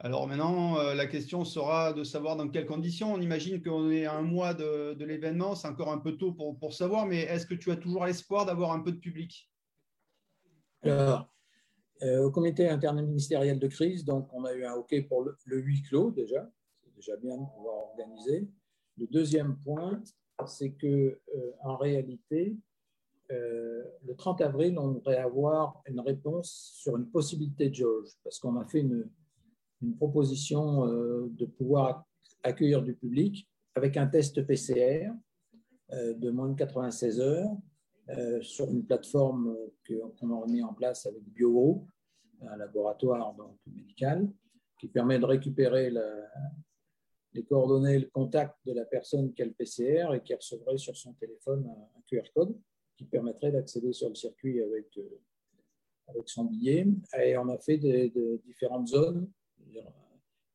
Alors maintenant, euh, la question sera de savoir dans quelles conditions. On imagine qu'on est à un mois de, l'événement, c'est encore un peu tôt pour, savoir, mais est-ce que tu as toujours l'espoir d'avoir un peu de public? Alors, euh, au comité interministériel de crise, donc on a eu un OK pour le, huis clos déjà, c'est déjà bien de pouvoir organiser. Le deuxième point, c'est que euh, en réalité, le 30 avril, on devrait avoir une réponse sur une possibilité de jauge, parce qu'on a fait une, une proposition euh, de pouvoir accueillir du public avec un test PCR euh, de moins de 96 heures euh, sur une plateforme qu'on a mis en place avec BioGroup, un laboratoire donc, médical, qui permet de récupérer les coordonnées, le contact de la personne qui a le PCR et qui recevrait sur son téléphone un, QR code qui permettrait d'accéder sur le circuit avec, avec son billet. Et on a fait différentes zones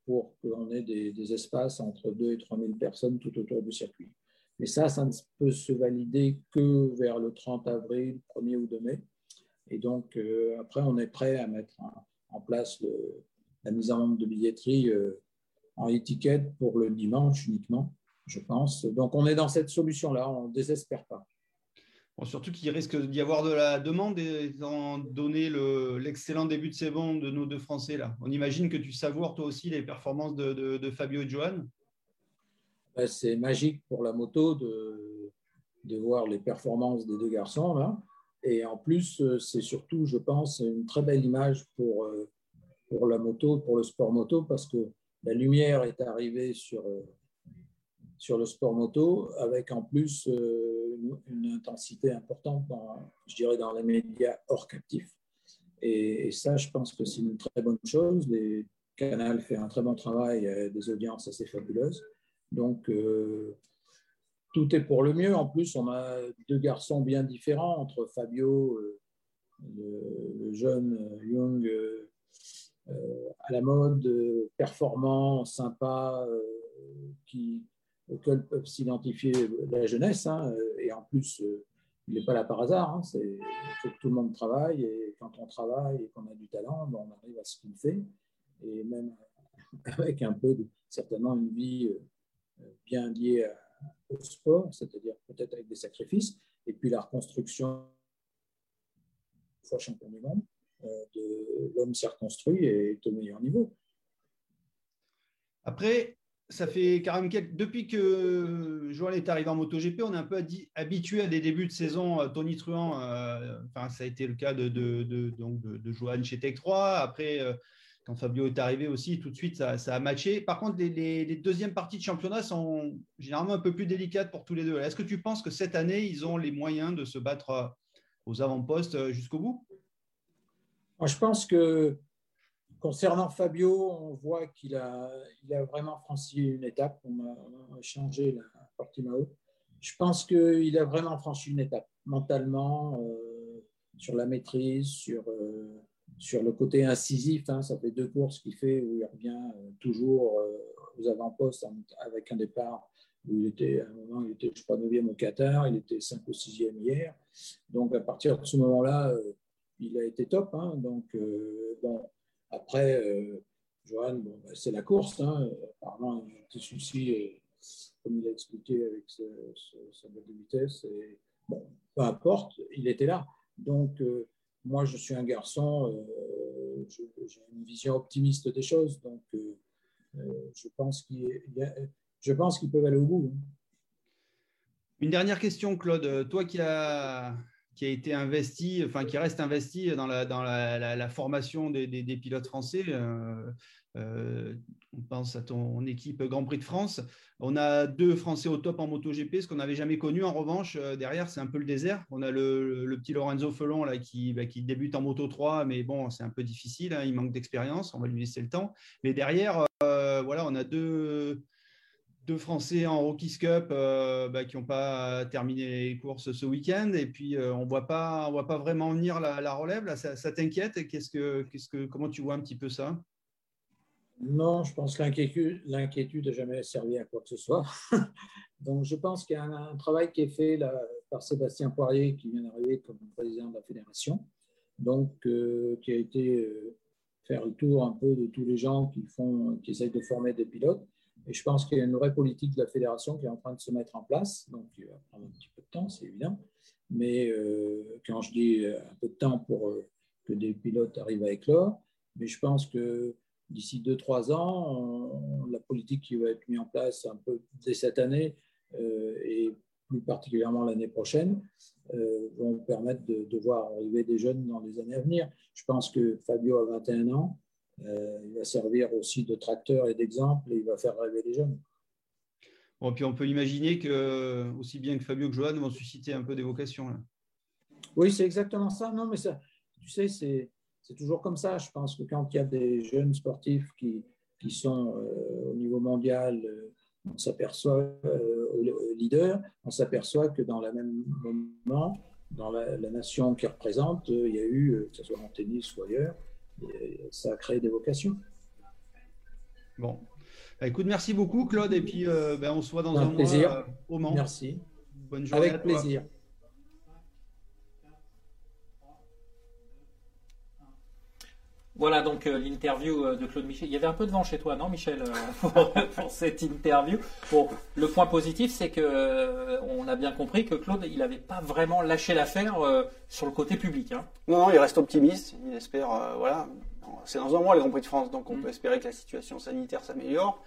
pour qu'on ait des, espaces entre 2 et 3 000 personnes tout autour du circuit. Mais ça, ça ne peut se valider que vers le 30 avril, 1er ou 2 mai. Et donc, euh, après, on est prêt à mettre en place la mise en vente de billetterie euh, en étiquette pour le dimanche uniquement, je pense. Donc, on est dans cette solution-là, on ne désespère pas surtout qu'il risque d'y avoir de la demande étant donné l'excellent début de saison de nos deux Français. Là. On imagine que tu savoures toi aussi les performances de, Fabio et Johan? Ben, C'est magique pour la moto de, voir les performances des deux garçons. Et en plus, c'est surtout, je pense, une très belle image pour, euh, pour la moto, pour le sport moto, parce que la lumière est arrivée sur, euh, sur le sport moto, avec en plus euh, une, intensité importante, dans, je dirais, dans les médias hors captifs. Et, ça, je pense que c'est une très bonne chose. Les Canal fait un très bon travail, des audiences assez fabuleuses. Donc, euh, tout est pour le mieux. En plus, on a deux garçons bien différents entre Fabio, euh, le, jeune Young, à la mode, performant, sympa, qui, auxquels peuvent s'identifier la jeunesse. Hein, et en plus, euh, il n'est pas là par hasard. Il hein, faut que tout le monde travaille. Et quand on travaille et qu'on a du talent, ben, on arrive à ce qu'il fait. Et même avec un peu, certainement, une vie euh, bien liée au sport, c'est-à-dire peut-être avec des sacrifices. Et puis la reconstruction, fois champion du monde, euh, de l'homme s'est reconstruit et est au meilleur niveau. Après, ça fait quand même depuis que Joël est arrivé en MotoGP, on est un peu habitué à des débuts de saison. Euh, Tony Truant, euh, ça a été le cas de, de, chez Tech 3. Après, euh, quand Fabio est arrivé aussi, tout de suite, ça, a matché. Par contre, les, deuxièmes parties de championnat sont généralement un peu plus délicates pour tous les deux. Est-ce que tu penses que cette année, ils ont les moyens de se battre aux avant-postes jusqu'au bout? Je pense que Concernant Fabio, on voit qu'il a, vraiment franchi une étape. On a, changé la Portimao. Je pense qu'il a vraiment franchi une étape mentalement, euh, sur la maîtrise, sur, euh, sur le côté incisif. Hein. ça fait deux courses qu'il fait où il revient euh, toujours aux avant-postes avec un départ où il était, à un moment, il était, je crois, 9e au Qatar, il était 5 ou 6e hier. Donc, à partir de ce moment-là, il a été top. Hein. donc, bon, après, euh, Johan, bah, c'est la course. Hein. Apparemment, un petit souci, comme il a expliqué avec sa boîte de vitesse. Peu importe, il était là. Donc, euh, moi, je suis un garçon, euh, j'ai une vision optimiste des choses. Donc, je pense qu'ils peuvent aller au bout. Hein. Une dernière question, Claude. Toi qui as qui a été investi, enfin qui reste investi dans la, dans la, formation des, des, pilotes français. Euh, euh, on pense à ton équipe Grand Prix de France. On a deux Français au top en MotoGP, ce qu'on n'avait jamais connu. En revanche, euh, derrière, c'est un peu le désert. On a le, le petit Lorenzo Felon là, qui, bah, qui, débute en Moto 3, mais bon, c'est un peu difficile. Hein, il manque d'expérience. On va lui laisser le temps. Mais derrière, voilà, on a deux deux Français en Rockies Cup euh, bah, qui n'ont pas terminé les courses ce week-end. Et puis, euh, on ne voit pas vraiment venir la, relève. Là, ça, t'inquiète? Qu'est-ce que, Comment tu vois un petit peu ça? Non, je pense que l'inquiétude, n'a jamais servi à quoi que ce soit. Donc, je pense qu'il y a un, travail qui est fait par Sébastien Poirier, qui vient d'arriver comme président de la fédération, donc, euh, qui a été faire le tour un peu de tous les gens qui, font, qui essayent de former des pilotes. Et je pense qu'il y a une vraie politique de la fédération qui est en train de se mettre en place. Donc, il va prendre un petit peu de temps, c'est évident. Mais euh, quand je dis un peu de temps pour euh, que des pilotes arrivent à éclore, mais je pense que d'ici 2-3 ans, la politique qui va être mise en place un peu dès cette année euh, et plus particulièrement l'année prochaine, euh, vont permettre de, voir arriver des jeunes dans les années à venir. Je pense que Fabio a 21 ans, euh, il va servir aussi de tracteur et d'exemple et il va faire rêver les jeunes. Bon, puis on peut imaginer que aussi bien que Fabio que Johan vont susciter un peu des vocations. Oui, c'est exactement ça. Non, mais ça, tu sais, c'est, c'est toujours comme ça. Je pense que quand il y a des jeunes sportifs qui, qui sont au niveau mondial, on s'aperçoit, euh, leader, on s'aperçoit que dans le même moment, dans la, nation qui représente, euh, il y a eu, euh, que ce soit en tennis ou ailleurs, ça a créé des vocations. Bon. Bah, écoute, merci beaucoup, Claude. Et puis, ben, on se voit dans un, plaisir. au Mans. Merci. Bonne journée. Avec plaisir. Voilà donc euh, l'interview euh, de Claude Michel. Il y avait un peu de vent chez toi, non, Michel, euh, pour, cette interview? Bon, le point positif, c'est que on a bien compris que Claude, il n'avait pas vraiment lâché l'affaire sur le côté public. Hein. Non, non, il reste optimiste. Il espère, voilà. C'est dans un mois le Grand Prix de France, donc on mm. peut espérer que la situation sanitaire s'améliore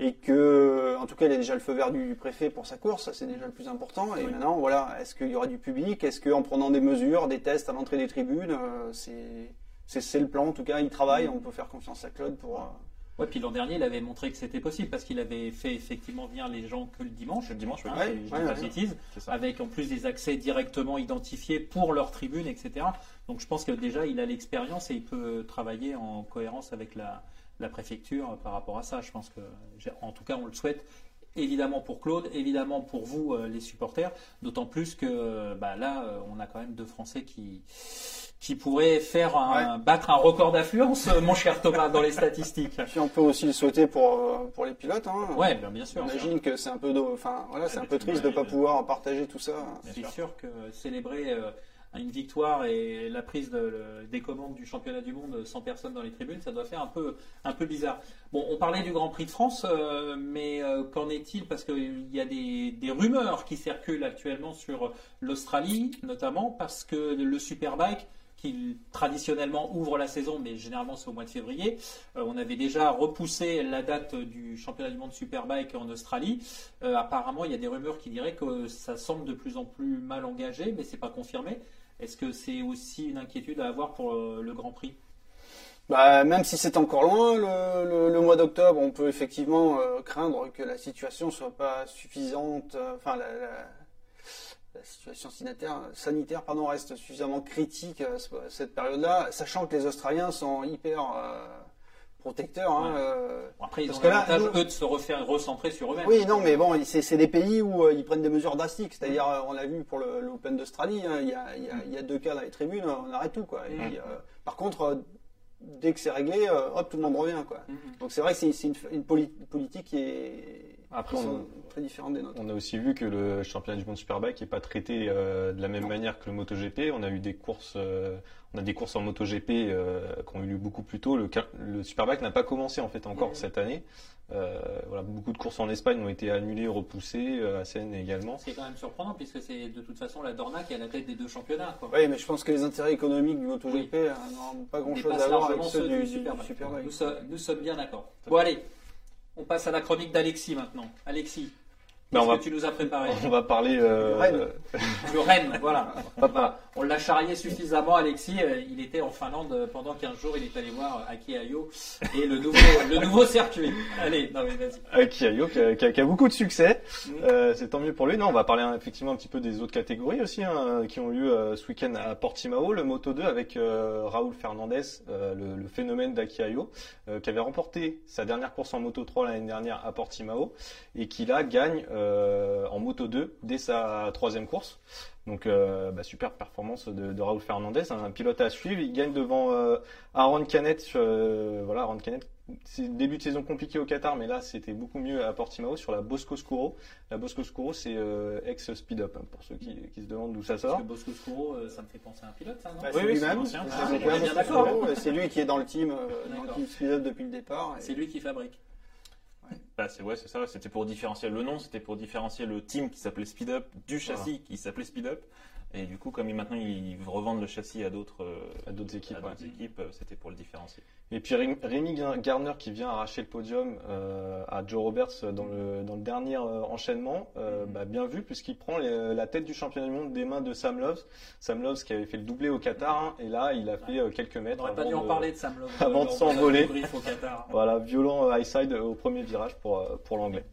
et que, en tout cas, il a déjà le feu vert du préfet pour sa course, ça c'est déjà le plus important. Et maintenant, voilà, est-ce qu'il y aura du public? Est-ce qu'en prenant des mesures, des tests à l'entrée des tribunes, c'est c'est le plan. En tout cas, il travaille. On peut faire confiance à Claude pour. Euh, Ouais, puis l'an dernier, il avait montré que c'était possible parce qu'il avait fait effectivement venir les gens que le dimanche. Le dimanche, hein, avec en plus des accès directement identifiés pour leur tribune, etc. Donc je pense que déjà, il a l'expérience et il peut travailler en cohérence avec la, la préfecture par rapport à ça. Je pense que, en tout cas, on le souhaite évidemment pour Claude, évidemment pour vous, euh, les supporters, d'autant plus que euh, bah, là, on a quand même deux Français qui, qui pourrait faire un, battre un record d'affluence, euh, mon cher Thomas, dans les statistiques. Puis on peut aussi le souhaiter pour euh, pour les pilotes. Hein. Ouais, bien, sûr. J'imagine que c'est un peu, enfin voilà, c'est un peu triste de ne pas pouvoir partager tout ça. C'est sûr. que célébrer euh, une victoire et la prise des commandes du championnat du monde sans personne dans les tribunes, ça doit faire un peu un peu bizarre. Bon, on parlait du Grand Prix de France, mais qu'en est-il? Parce qu'il y a des, des rumeurs qui circulent actuellement sur l'Australie, notamment parce que le Superbike traditionnellement ouvre la saison, mais généralement c'est au mois de février. Euh, on avait déjà repoussé la date du championnat du monde Superbike en Australie. Euh, apparemment, il y a des rumeurs qui diraient que ça semble de plus en plus mal engagé, mais c'est pas confirmé. Est-ce que c'est aussi une inquiétude à avoir pour euh, le Grand Prix? Bah, même si c'est encore loin, le, mois d'octobre, on peut effectivement craindre que la situation soit pas suffisante, enfin la situation sanitaire, sanitaire pardon, reste suffisamment critique à cette période-là, sachant que les Australiens sont hyper euh, protecteurs. Hein, euh, après, ils ont l'avantage, eux, de se refaire recentrer sur eux-mêmes. Oui, non, mais bon, c'est des pays où euh, ils prennent des mesures drastiques. C'est-à-dire, on l'a vu pour l'Open d'Australie, hein, il y, a, deux cas dans les tribunes, on arrête tout. Quoi. par contre, dès que c'est réglé, hop, tout le monde revient. Quoi. Donc c'est vrai que c'est une, une politique qui est après, on, très différentes des nôtres. On a aussi vu que le championnat du monde Superbike n'est pas traité euh, de la même manière que le MotoGP. On a eu des courses, euh, on a des courses en MotoGP euh, qui ont eu lieu beaucoup plus tôt. Le, le Superbike n'a pas commencé en fait encore cette année. voilà, beaucoup de courses en Espagne ont été annulées, repoussées, à Seine également. C'est quand même surprenant puisque c'est de toute façon la Dorna qui est à la tête des deux championnats. Oui, mais je pense que les intérêts économiques du MotoGP n'ont pas grand-chose à voir avec ceux du, Superbike. Nous, nous sommes bien d'accord. Bon allez, on passe à la chronique d'Alexis maintenant. Alexis, Qu'est-ce que tu nous as préparé On va parler euh, le Rennes. voilà. On l'a charrié suffisamment, Alexis. Euh, il était en Finlande pendant 15 jours. Il est allé voir Aki Ayo et le nouveau, le nouveau circuit. Allez, non mais vas-y. Aki Ayo qui a, beaucoup de succès. Mm. Euh, c'est tant mieux pour lui. Non, on va parler hein, effectivement un petit peu des autres catégories aussi hein, qui ont eu ce week-end à Portimao, le Moto 2 avec Raoul Fernandez, le, phénomène d'Aki Ayo, qui avait remporté sa dernière course en Moto 3 l'année dernière à Portimao et qui là gagne euh, en moto 2 dès sa troisième course. Donc euh, bah, super performance de, de, Raoul Fernandez, un pilote à suivre. Il gagne devant euh, Aaron Canet, voilà Aaron Canet c'est début de saison compliqué au Qatar, mais là c'était beaucoup mieux à Portimao sur la Bosco Scuro. La Bosco Scuro, c'est euh, ex Speed Up, hein, pour ceux qui, qui se demandent d'où ça Parce sort. que Bosco Scuro, euh, ça me fait penser à un pilote, ça, non? Bah, Oui, c'est oui, lui-même. c'est Ah, c'est père, C'est lui qui est dans le team, euh, dans D'accord. le team Speed Up depuis le départ. et- C'est lui qui fabrique. Bah, c'est ouais, c'est ça. C'était pour différencier le nom, c'était pour différencier le team qui s'appelait Speed Up du châssis qui s'appelait Speed Up. Et du coup, comme ils- maintenant ils revendent le châssis à d'autres euh, À d'autres équipes, ouais. euh, c'était pour le différencier. Et puis Ré- Rémi Garner qui vient arracher le podium euh, à Joe Roberts dans le, dans le dernier euh, enchaînement, euh, bah, bien vu puisqu'il prend les- la tête du championnat du monde des mains de Sam Loves. Sam Loves qui avait fait le doublé au Qatar hein, et là il a fait quelques On mètres. n'aurait pas avant dû en de- parler de Sam Love. avant de s'envoler. Voilà, violent high side au premier virage pour, pour l'anglais.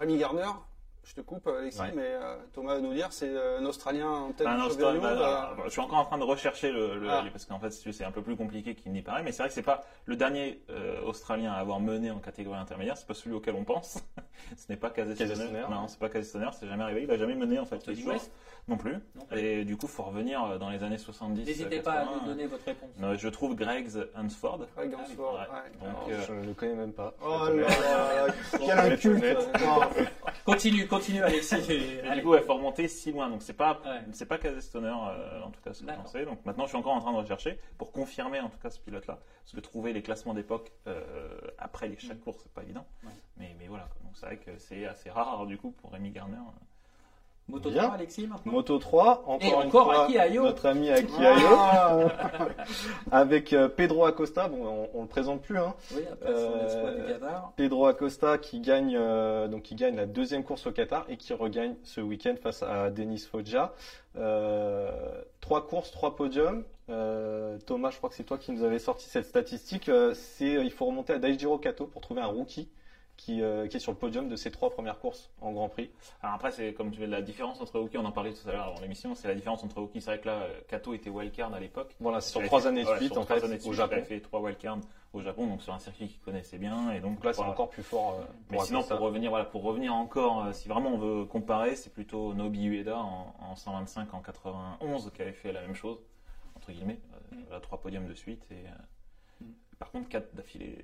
Rémi Gardner, je te coupe Alexis, Ouais. mais euh, Thomas va nous dire, c'est euh, un Australien en tête du non, championnat du c'est- monde. bah, euh, bah, je suis encore en train de rechercher le, le- Ah. parce qu'en fait c'est un peu plus compliqué qu'il n'y paraît, mais c'est vrai que c'est pas le dernier euh, Australien à avoir mené en catégorie intermédiaire, c'est pas celui auquel on pense. Ce n'est pas Casey. Non, c'est pas Casey Stoner, c'est jamais arrivé, il a jamais mené en fait. Non plus. Non plus. Et du coup, faut revenir euh, dans les années 70. N'hésitez 80. pas à nous donner votre réponse. Non, je trouve Greg's Hansford. Ouais, Gansford, Ouais. ouais. Donc, Alors, euh, je ne le connais même pas. Oh là là, quel inculte. Continue, continue Alexis. Et du coup, il faut remonter si loin. Donc, c'est pas, Ouais. c'est pas Casey Stoner, euh, en tout cas, ce que D'accord. j'en sais. Donc, maintenant, je suis encore en train de rechercher pour confirmer, en tout cas, ce pilote-là. Parce que trouver les classements d'époque euh, après les, chaque course, c'est pas évident. Ouais. Mais, mais voilà. Donc, c'est vrai que c'est assez rare, du coup, pour Rémi Garner. Moto Bien. 3, Alexis, maintenant Moto 3, encore, Et une encore fois, Aki Ayo. notre ami Aki Ayo, Ah, avec euh, Pedro Acosta, bon, on, on le présente plus, hein. Oui, après son Euh, du Qatar. Pedro Acosta qui gagne euh, donc qui gagne la deuxième course au Qatar et qui regagne ce week-end face à Denis Foggia. Euh, trois courses, trois podiums. Thomas, je crois que c'est toi qui nous avais sorti cette statistique. C'est il faut remonter à Daijiro Kato pour trouver un rookie qui, euh, qui est sur le podium de ses trois premières courses en Grand Prix. Alors après, c'est comme tu veux, la différence entre Hockey, on en parlait tout à l'heure avant l'émission, c'est la différence entre Hockey. C'est vrai que là, Kato était wildcard à l'époque. Voilà, c'est sur trois années de suite en fait années au Japon. Il avait fait trois wildcards au Japon, donc sur un circuit qu'il connaissait bien. Et donc, Donc là, c'est encore plus fort. euh, Mais sinon, pour revenir, voilà, pour revenir encore, euh, si vraiment on veut comparer, c'est plutôt Nobi Ueda en, en 125 en 91 qui avait fait la même chose, entre guillemets, voilà, trois podiums de suite. Et, euh, Par contre, quatre d'affilée,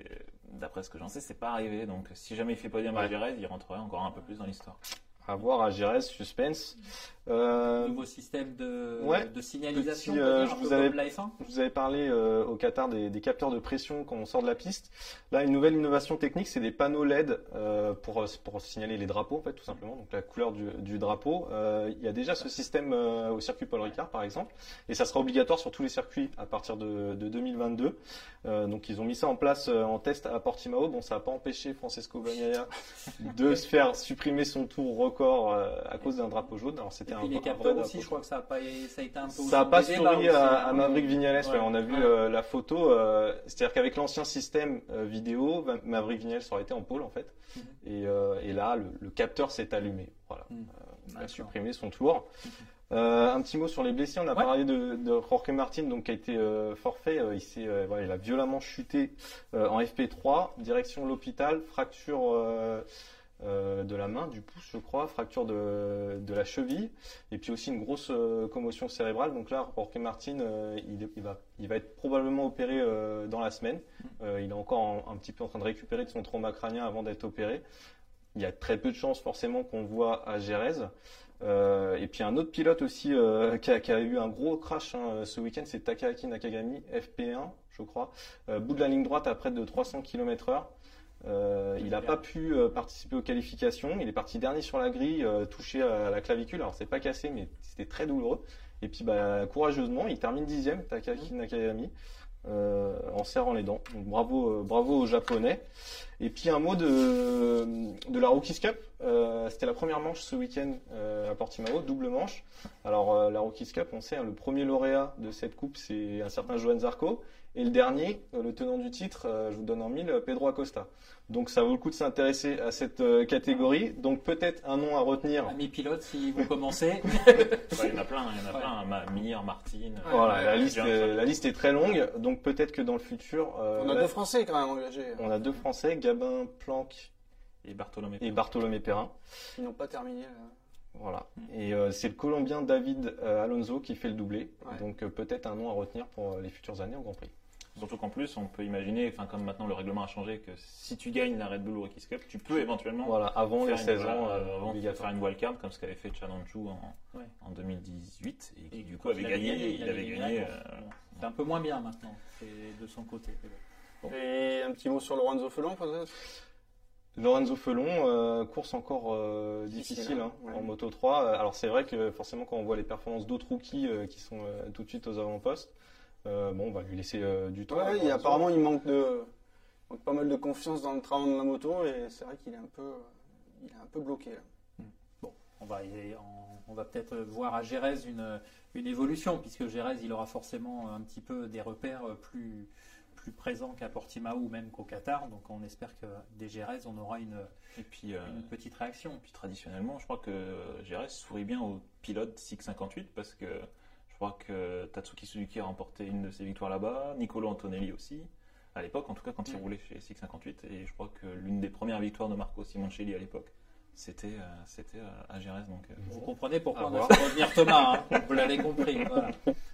d'après ce que j'en sais, c'est pas arrivé. Donc si jamais il fait podium à il rentrerait encore un peu plus dans l'histoire. À voir à suspense. Euh, Nouveau système de, ouais. de signalisation, Petit, euh, je vous avais- comme la F1. Je vous avais parlé euh, au Qatar des, des capteurs de pression quand on sort de la piste. Là, une nouvelle innovation technique, c'est des panneaux LED euh, pour, pour signaler les drapeaux, en fait, tout simplement, donc la couleur du, du drapeau. Euh, il y a déjà ce système au circuit Paul Ricard, par exemple, et ça sera obligatoire sur tous les circuits à partir de, de 2022. Euh, donc, ils ont mis ça en place en test à Portimao. Bon, ça n'a pas empêché Francesco Bagnaia de se faire supprimer son tour record euh, à cause d'un drapeau jaune. Alors, c'était un, puis les un vrai capteurs drapeau aussi, je crois que ça a, pas, ça a été un peu ça pas souri à, hein. à Maverick Vignales. Ouais. ouais, on a vu Ouais. euh, la photo. euh, C'est-à-dire qu'avec l'ancien système euh, vidéo, Maverick Vignales aurait été en pôle en fait. Mhm. Et, et là, le, le capteur s'est allumé. Voilà. Il a supprimé son tour. Euh, un petit mot sur les blessés. On a Ouais. parlé de, de Jorge Martin, donc qui a été euh, forfait. Euh, il, s'est, voilà, il a violemment chuté en FP3, direction l'hôpital, fracture euh, de la main, du pouce, je crois, fracture de, de la cheville, et puis aussi une grosse euh, commotion cérébrale. Donc là, Jorge Martin, euh, il, il va, il va être probablement opéré dans la semaine. Euh, il est encore en- un petit peu en train de récupérer de son trauma crânien avant d'être opéré. Il y a très peu de chances forcément qu'on le voit à Gérèse. Et puis un autre pilote aussi qui, a, qui a eu un gros crash hein, ce week-end, c'est Takahaki Nakagami, FP1, je crois. Bout de la ligne droite à près de 300 km/h. Euh, il n'a pas pu euh, participer aux qualifications. Il est parti dernier sur la grille, euh, touché à la clavicule. Alors c'est pas cassé, mais c'était très douloureux. Et puis bah, courageusement, il termine dixième, Takahaki Nakagami, euh, en serrant les dents. Donc bravo, bravo aux Japonais. Et puis un mot de, de la Rookies Cup. C'était la première manche ce week-end à Portimao, double manche. Alors la Rookies Cup, on sait, hein, le premier lauréat de cette coupe, c'est un certain Johan Zarco. Et le dernier, euh, le tenant du titre, euh, je vous donne en mille, Pedro Acosta. Donc ça vaut le coup de s'intéresser à cette euh, catégorie. Donc peut-être un nom à retenir. Amis pilotes, si vous commencez. Ouais, il y en a plein, il y en a Ouais. plein. Ma- Mir, Martine. euh, Voilà, ouais, la, ouais, liste, est, la liste est très longue. Donc peut-être que dans le futur, euh, On a deux Français quand même engagés on a deux Français, Gabin Planck Et Bartholomé. et Bartholomé Perrin. qui n'ont pas terminé. euh. Voilà. Et euh, c'est le Colombien David euh, Alonso qui fait le doublé. Ouais. Donc euh, peut-être un nom à retenir pour euh, les futures années au Grand Prix. Surtout qu'en plus, on peut imaginer, enfin comme maintenant le règlement a changé, que si tu gagnes la Red Bull Rookies Cup, tu peux éventuellement Voilà, avant les faire 16 une, ans, euh, avant de faire une wildcard comme ce qu'avait fait Chalanchu en, Ouais. en 2018 et qui du coup avait il gagné, il avait gagné. euh, C'est un peu moins bien maintenant, c'est de son côté. Bon. Et un petit mot sur Lorenzo Felon, peut-être? Lorenzo Felon, euh, course encore euh, Difficile, difficile hein, ouais. en Moto 3. Euh, Alors c'est vrai que forcément quand on voit les performances d'autres rookies euh, qui sont euh, tout de suite aux avant-postes, euh, bon, on va lui laisser euh, du temps. Ouais, Lorenzo. apparemment, il manque de il manque pas mal de confiance dans le travail de la moto et c'est vrai qu'il est un peu, il est un peu bloqué. là. On va, on, on va peut-être voir à Gérès une, une évolution, puisque Gérès, il aura forcément un petit peu des repères plus, plus présents qu'à Portimao ou même qu'au Qatar. Donc on espère que des Gérès, on aura une, et puis, euh, une petite réaction. puis traditionnellement, je crois que Jerez sourit bien aux pilotes 658 parce que crois que Tatsuki Suzuki a remporté une de ses victoires là-bas, Nicolo Antonelli aussi. À l'époque, en tout cas, quand il roulait chez 658, et je crois que l'une des premières victoires de Marco Simoncelli à l'époque, c'était euh, c'était euh, à Jerez. Donc, euh, Vous comprenez pourquoi on a fait revenir Thomas, hein vous l'avez compris. voilà.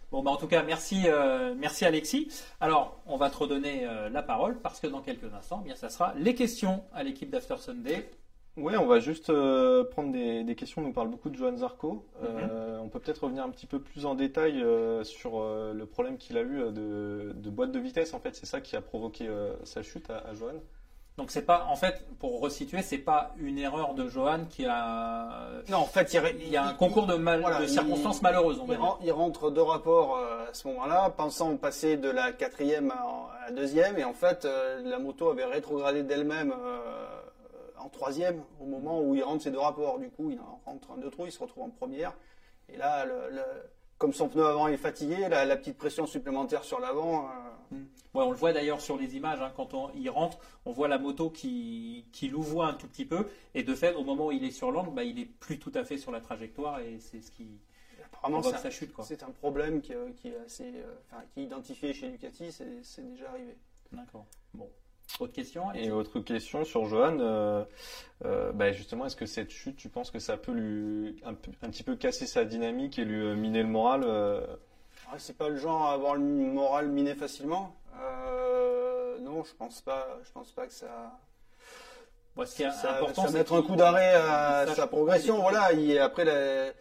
Bon, bah, en tout cas, merci, euh, merci Alexis. Alors, on va te redonner euh, la parole parce que dans quelques instants, eh bien, ça sera les questions à l'équipe d'After Sunday. Ouais, on va juste euh, prendre des, des questions. On nous parle beaucoup de Johan Zarco. Mhm. Euh, on peut peut-être revenir un petit peu plus en détail euh, sur euh, le problème qu'il a eu de, de boîte de vitesse. En fait, c'est ça qui a provoqué euh, sa chute à, à Johan. Donc, c'est pas, en fait, pour resituer, c'est pas une erreur de Johan qui a. Non, en fait, il, Il y a un concours de, mal- voilà, de il- circonstances malheureuses, on va Il, rentre deux rapports à ce moment-là, pensant passer de la quatrième à, à la deuxième, et en fait, euh, la moto avait rétrogradé d'elle-même euh, en troisième au moment où il rentre ses deux rapports. Du coup, il en rentre un de trop, il se retrouve en première. Et là, le- le- comme son pneu avant est fatigué, la, la petite pression supplémentaire sur l'avant. euh, Ouais, on le voit d'ailleurs sur les images, hein, quand on, il rentre, on voit la moto qui, qui louvoie un tout petit peu, et de fait, au moment où il est sur l'angle, bah, il est plus tout à fait sur la trajectoire, et c'est ce qui apparemment, c'est sa un, chute. C'est un problème qui, euh, qui est assez, euh, enfin, qui est identifié chez Ducati, c'est déjà arrivé. D'accord. Bon. Autre question Et autre question sur Johan, euh, euh, bah, justement, est-ce que cette chute, tu penses que ça peut lui un, petit peu casser sa dynamique et lui euh, miner le moral euh, Ouais, c'est pas le genre à avoir le moral miné facilement. Euh, non, je pense pas. Je pense pas que ça. Bon, ce qui est ça, important, ça mettre un coup d'arrêt à sa progression. Voilà. Il, après, la-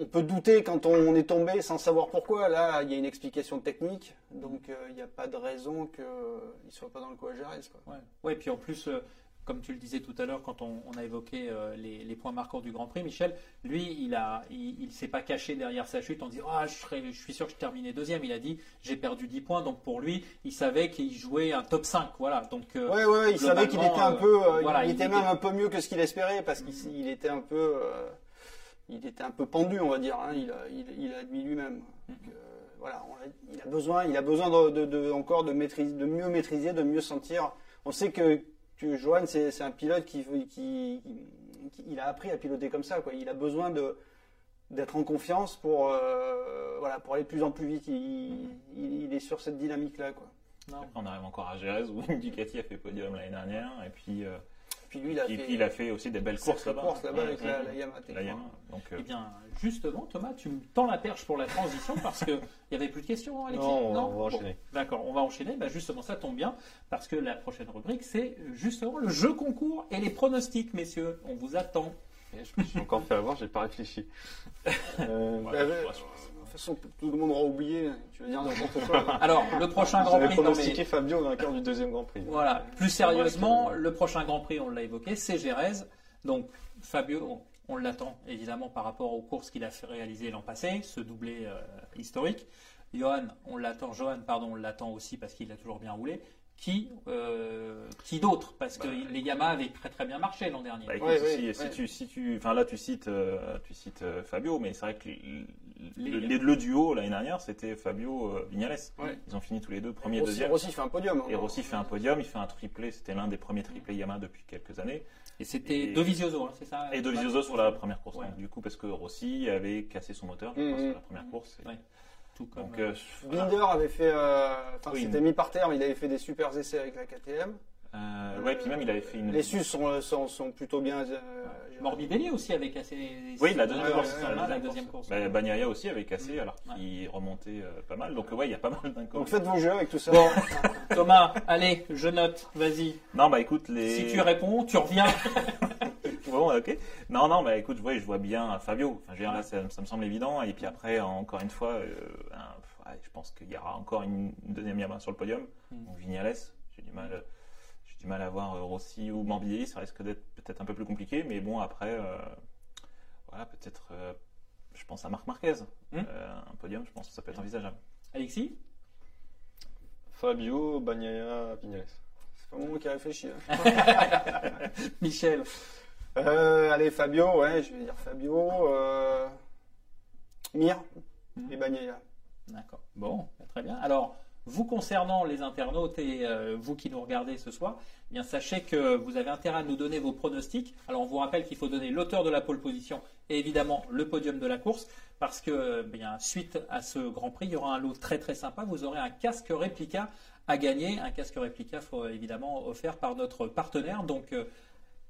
on peut douter quand on est tombé sans savoir pourquoi. Là, il y a une explication technique, donc euh, il n'y a pas de raison qu'il ne soit pas dans le coup à Jerez, quoi. Ouais. Ouais, puis en plus, euh, comme tu le disais tout à l'heure, quand on, on a évoqué euh, les, les points marquants du Grand Prix, Michel, lui, il il s'est pas caché derrière sa chute en disant ah, je, serais- je suis sûr que je terminais deuxième. Il a dit j'ai perdu 10 points, donc pour lui, il savait qu'il jouait un top 5. Voilà. Donc, Ouais, ouais, il savait qu'il était un peu, voilà, il, il était même un peu mieux que ce qu'il espérait parce qu'il il était un peu, il était un peu pendu, on va dire. hein, il, a, il, il a admis lui-même. Donc, euh, voilà, on a- il a besoin, il a besoin de, de- de- encore de maîtrise, de mieux maîtriser, de mieux sentir. On sait que, que Johan, c'est un pilote qui, qui, qui- il a appris à piloter comme ça, quoi. Il a besoin de d'être en confiance pour, euh, voilà, pour aller de plus en plus vite. Il, il- il est sur cette dynamique-là, quoi. non. Après, on arrive encore à Jerez où Ducati a fait podium l'année dernière et puis, euh, Puis lui, il a et fait, puis il a fait aussi des belles courses là-bas. course là-bas Ouais, avec ouais, la, la Yamaha. La Yamaha. Donc, euh, Eh bien, justement, Thomas, tu me tends la perche pour la transition parce qu'il n'y avait plus de questions, Alexis Non, on va- on va Bon, enchaîner. D'accord, on va enchaîner. Bah, justement, ça tombe bien parce que la prochaine rubrique, c'est justement le jeu concours et les pronostics, messieurs. On vous attend. Je me suis encore fait avoir, j'ai pas réfléchi. Euh, ouais, Bah, je façon, tout le monde aura oublié. Tu veux dire n'importe quoi. là. Alors, le prochain Grand Prix. non, mais- pronostiqué Fabio vainqueur du deuxième Grand Prix. Voilà, plus sérieusement, le prochain Grand Prix, on l'a évoqué, c'est Gérez. Donc, Fabio, on, on l'attend évidemment par rapport aux courses qu'il a fait réaliser l'an passé, ce doublé euh, historique. Johan, on l'attend, Johan, pardon, on l'attend aussi parce qu'il a toujours bien roulé. Qui, euh, qui d'autre? Parce que Bah, les Yamaha avaient très très bien marché l'an dernier. Bah, écoute, Ouais, si, ouais, si ouais. tu, si tu, enfin là tu cites, euh, tu cites euh, Fabio, mais c'est vrai que les- Les- le, les- le duo l'année dernière c'était Fabio euh, Vignales. Ouais. Ils ont fini tous les deux premier, Rossi, deuxième. Rossi fait un podium. hein. Et Rossi fait un podium, il fait un triplé, c'était l'un des premiers triplés Yamaha depuis quelques années. Et c'était Et- Dovizioso, hein, c'est ça? Et Dovizioso sur la première course. Ouais. donc, du coup, parce que Rossi avait cassé son moteur je crois, sur la première course. Et- Ouais. Tout comme, Donc, euh, Binder avait fait, euh, enfin, Oui, c'était mais- mis par terre, mais il avait fait des super essais avec la KTM. euh, ouais, puis même il avait fait une. Les Sus sont, sont, sont plutôt bien euh, Morbidelli aussi avec assez. Oui, la deuxième Ouais, course. ouais, ouais, la deuxième course. Bah, Bagnaia aussi avec assez, alors qui remontait euh, pas mal. Donc ouais, il y a pas mal d'inconnus. Donc faites vos jeux avec tout ça. Bon, Thomas, allez, je note, vas-y. Non, bah écoute, les. Si tu réponds, tu reviens. Bon, ok. Non, non, bah écoute, ouais, je vois bien Fabio. Enfin, je veux dire, là, ça, ça me semble évident. Et puis après, encore une fois, euh, un- ouais, je pense qu'il y aura encore une, une deuxième Yamaha sur le podium. Mm. Donc Vignales, j'ai du mal, j'ai du mal à voir euh, Rossi ou Morbidelli. Ça risque d'être peut-être un peu plus compliqué, mais bon, après, euh, voilà, peut-être, euh, je pense à Marc Marquez. Mm. Euh, un podium, je pense que ça peut être envisageable. Alexis? Fabio, Bagnaia, Vignales. C'est pas moi qui réfléchis. hein. Michel Euh, allez, Fabio, ouais, je vais dire Fabio. Euh... Mir Mhm. et Bagnaia. D'accord. Bon, bah, très bien. Alors, vous concernant les internautes et euh, vous qui nous regardez ce soir, eh bien sachez que vous avez intérêt à nous donner vos pronostics. Alors, on vous rappelle qu'il faut donner l'auteur de la pole position et évidemment le podium de la course parce que, eh bien, suite à ce Grand Prix, il y aura un lot très très sympa. Vous aurez un casque réplica à gagner, un casque réplica faut, évidemment offert par notre partenaire. Donc euh,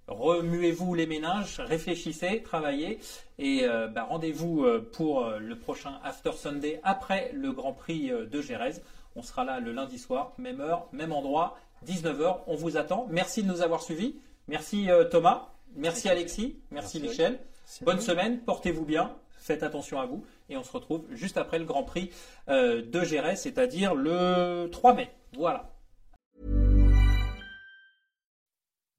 Remuez-vous les méninges, réfléchissez, travaillez et euh, bah, rendez-vous euh, pour euh, le prochain After Sunday après le Grand Prix de Gérèse. On sera là le lundi soir, même heure, même endroit, 19h. On vous attend. Merci de nous avoir suivis. Merci euh, Thomas. Merci Alexis. Merci, Merci. Michel. Bonne semaine. Portez-vous bien. Faites attention à vous. Et on se retrouve juste après le Grand Prix euh, de Gérèse, c'est-à-dire le 3 mai. Voilà.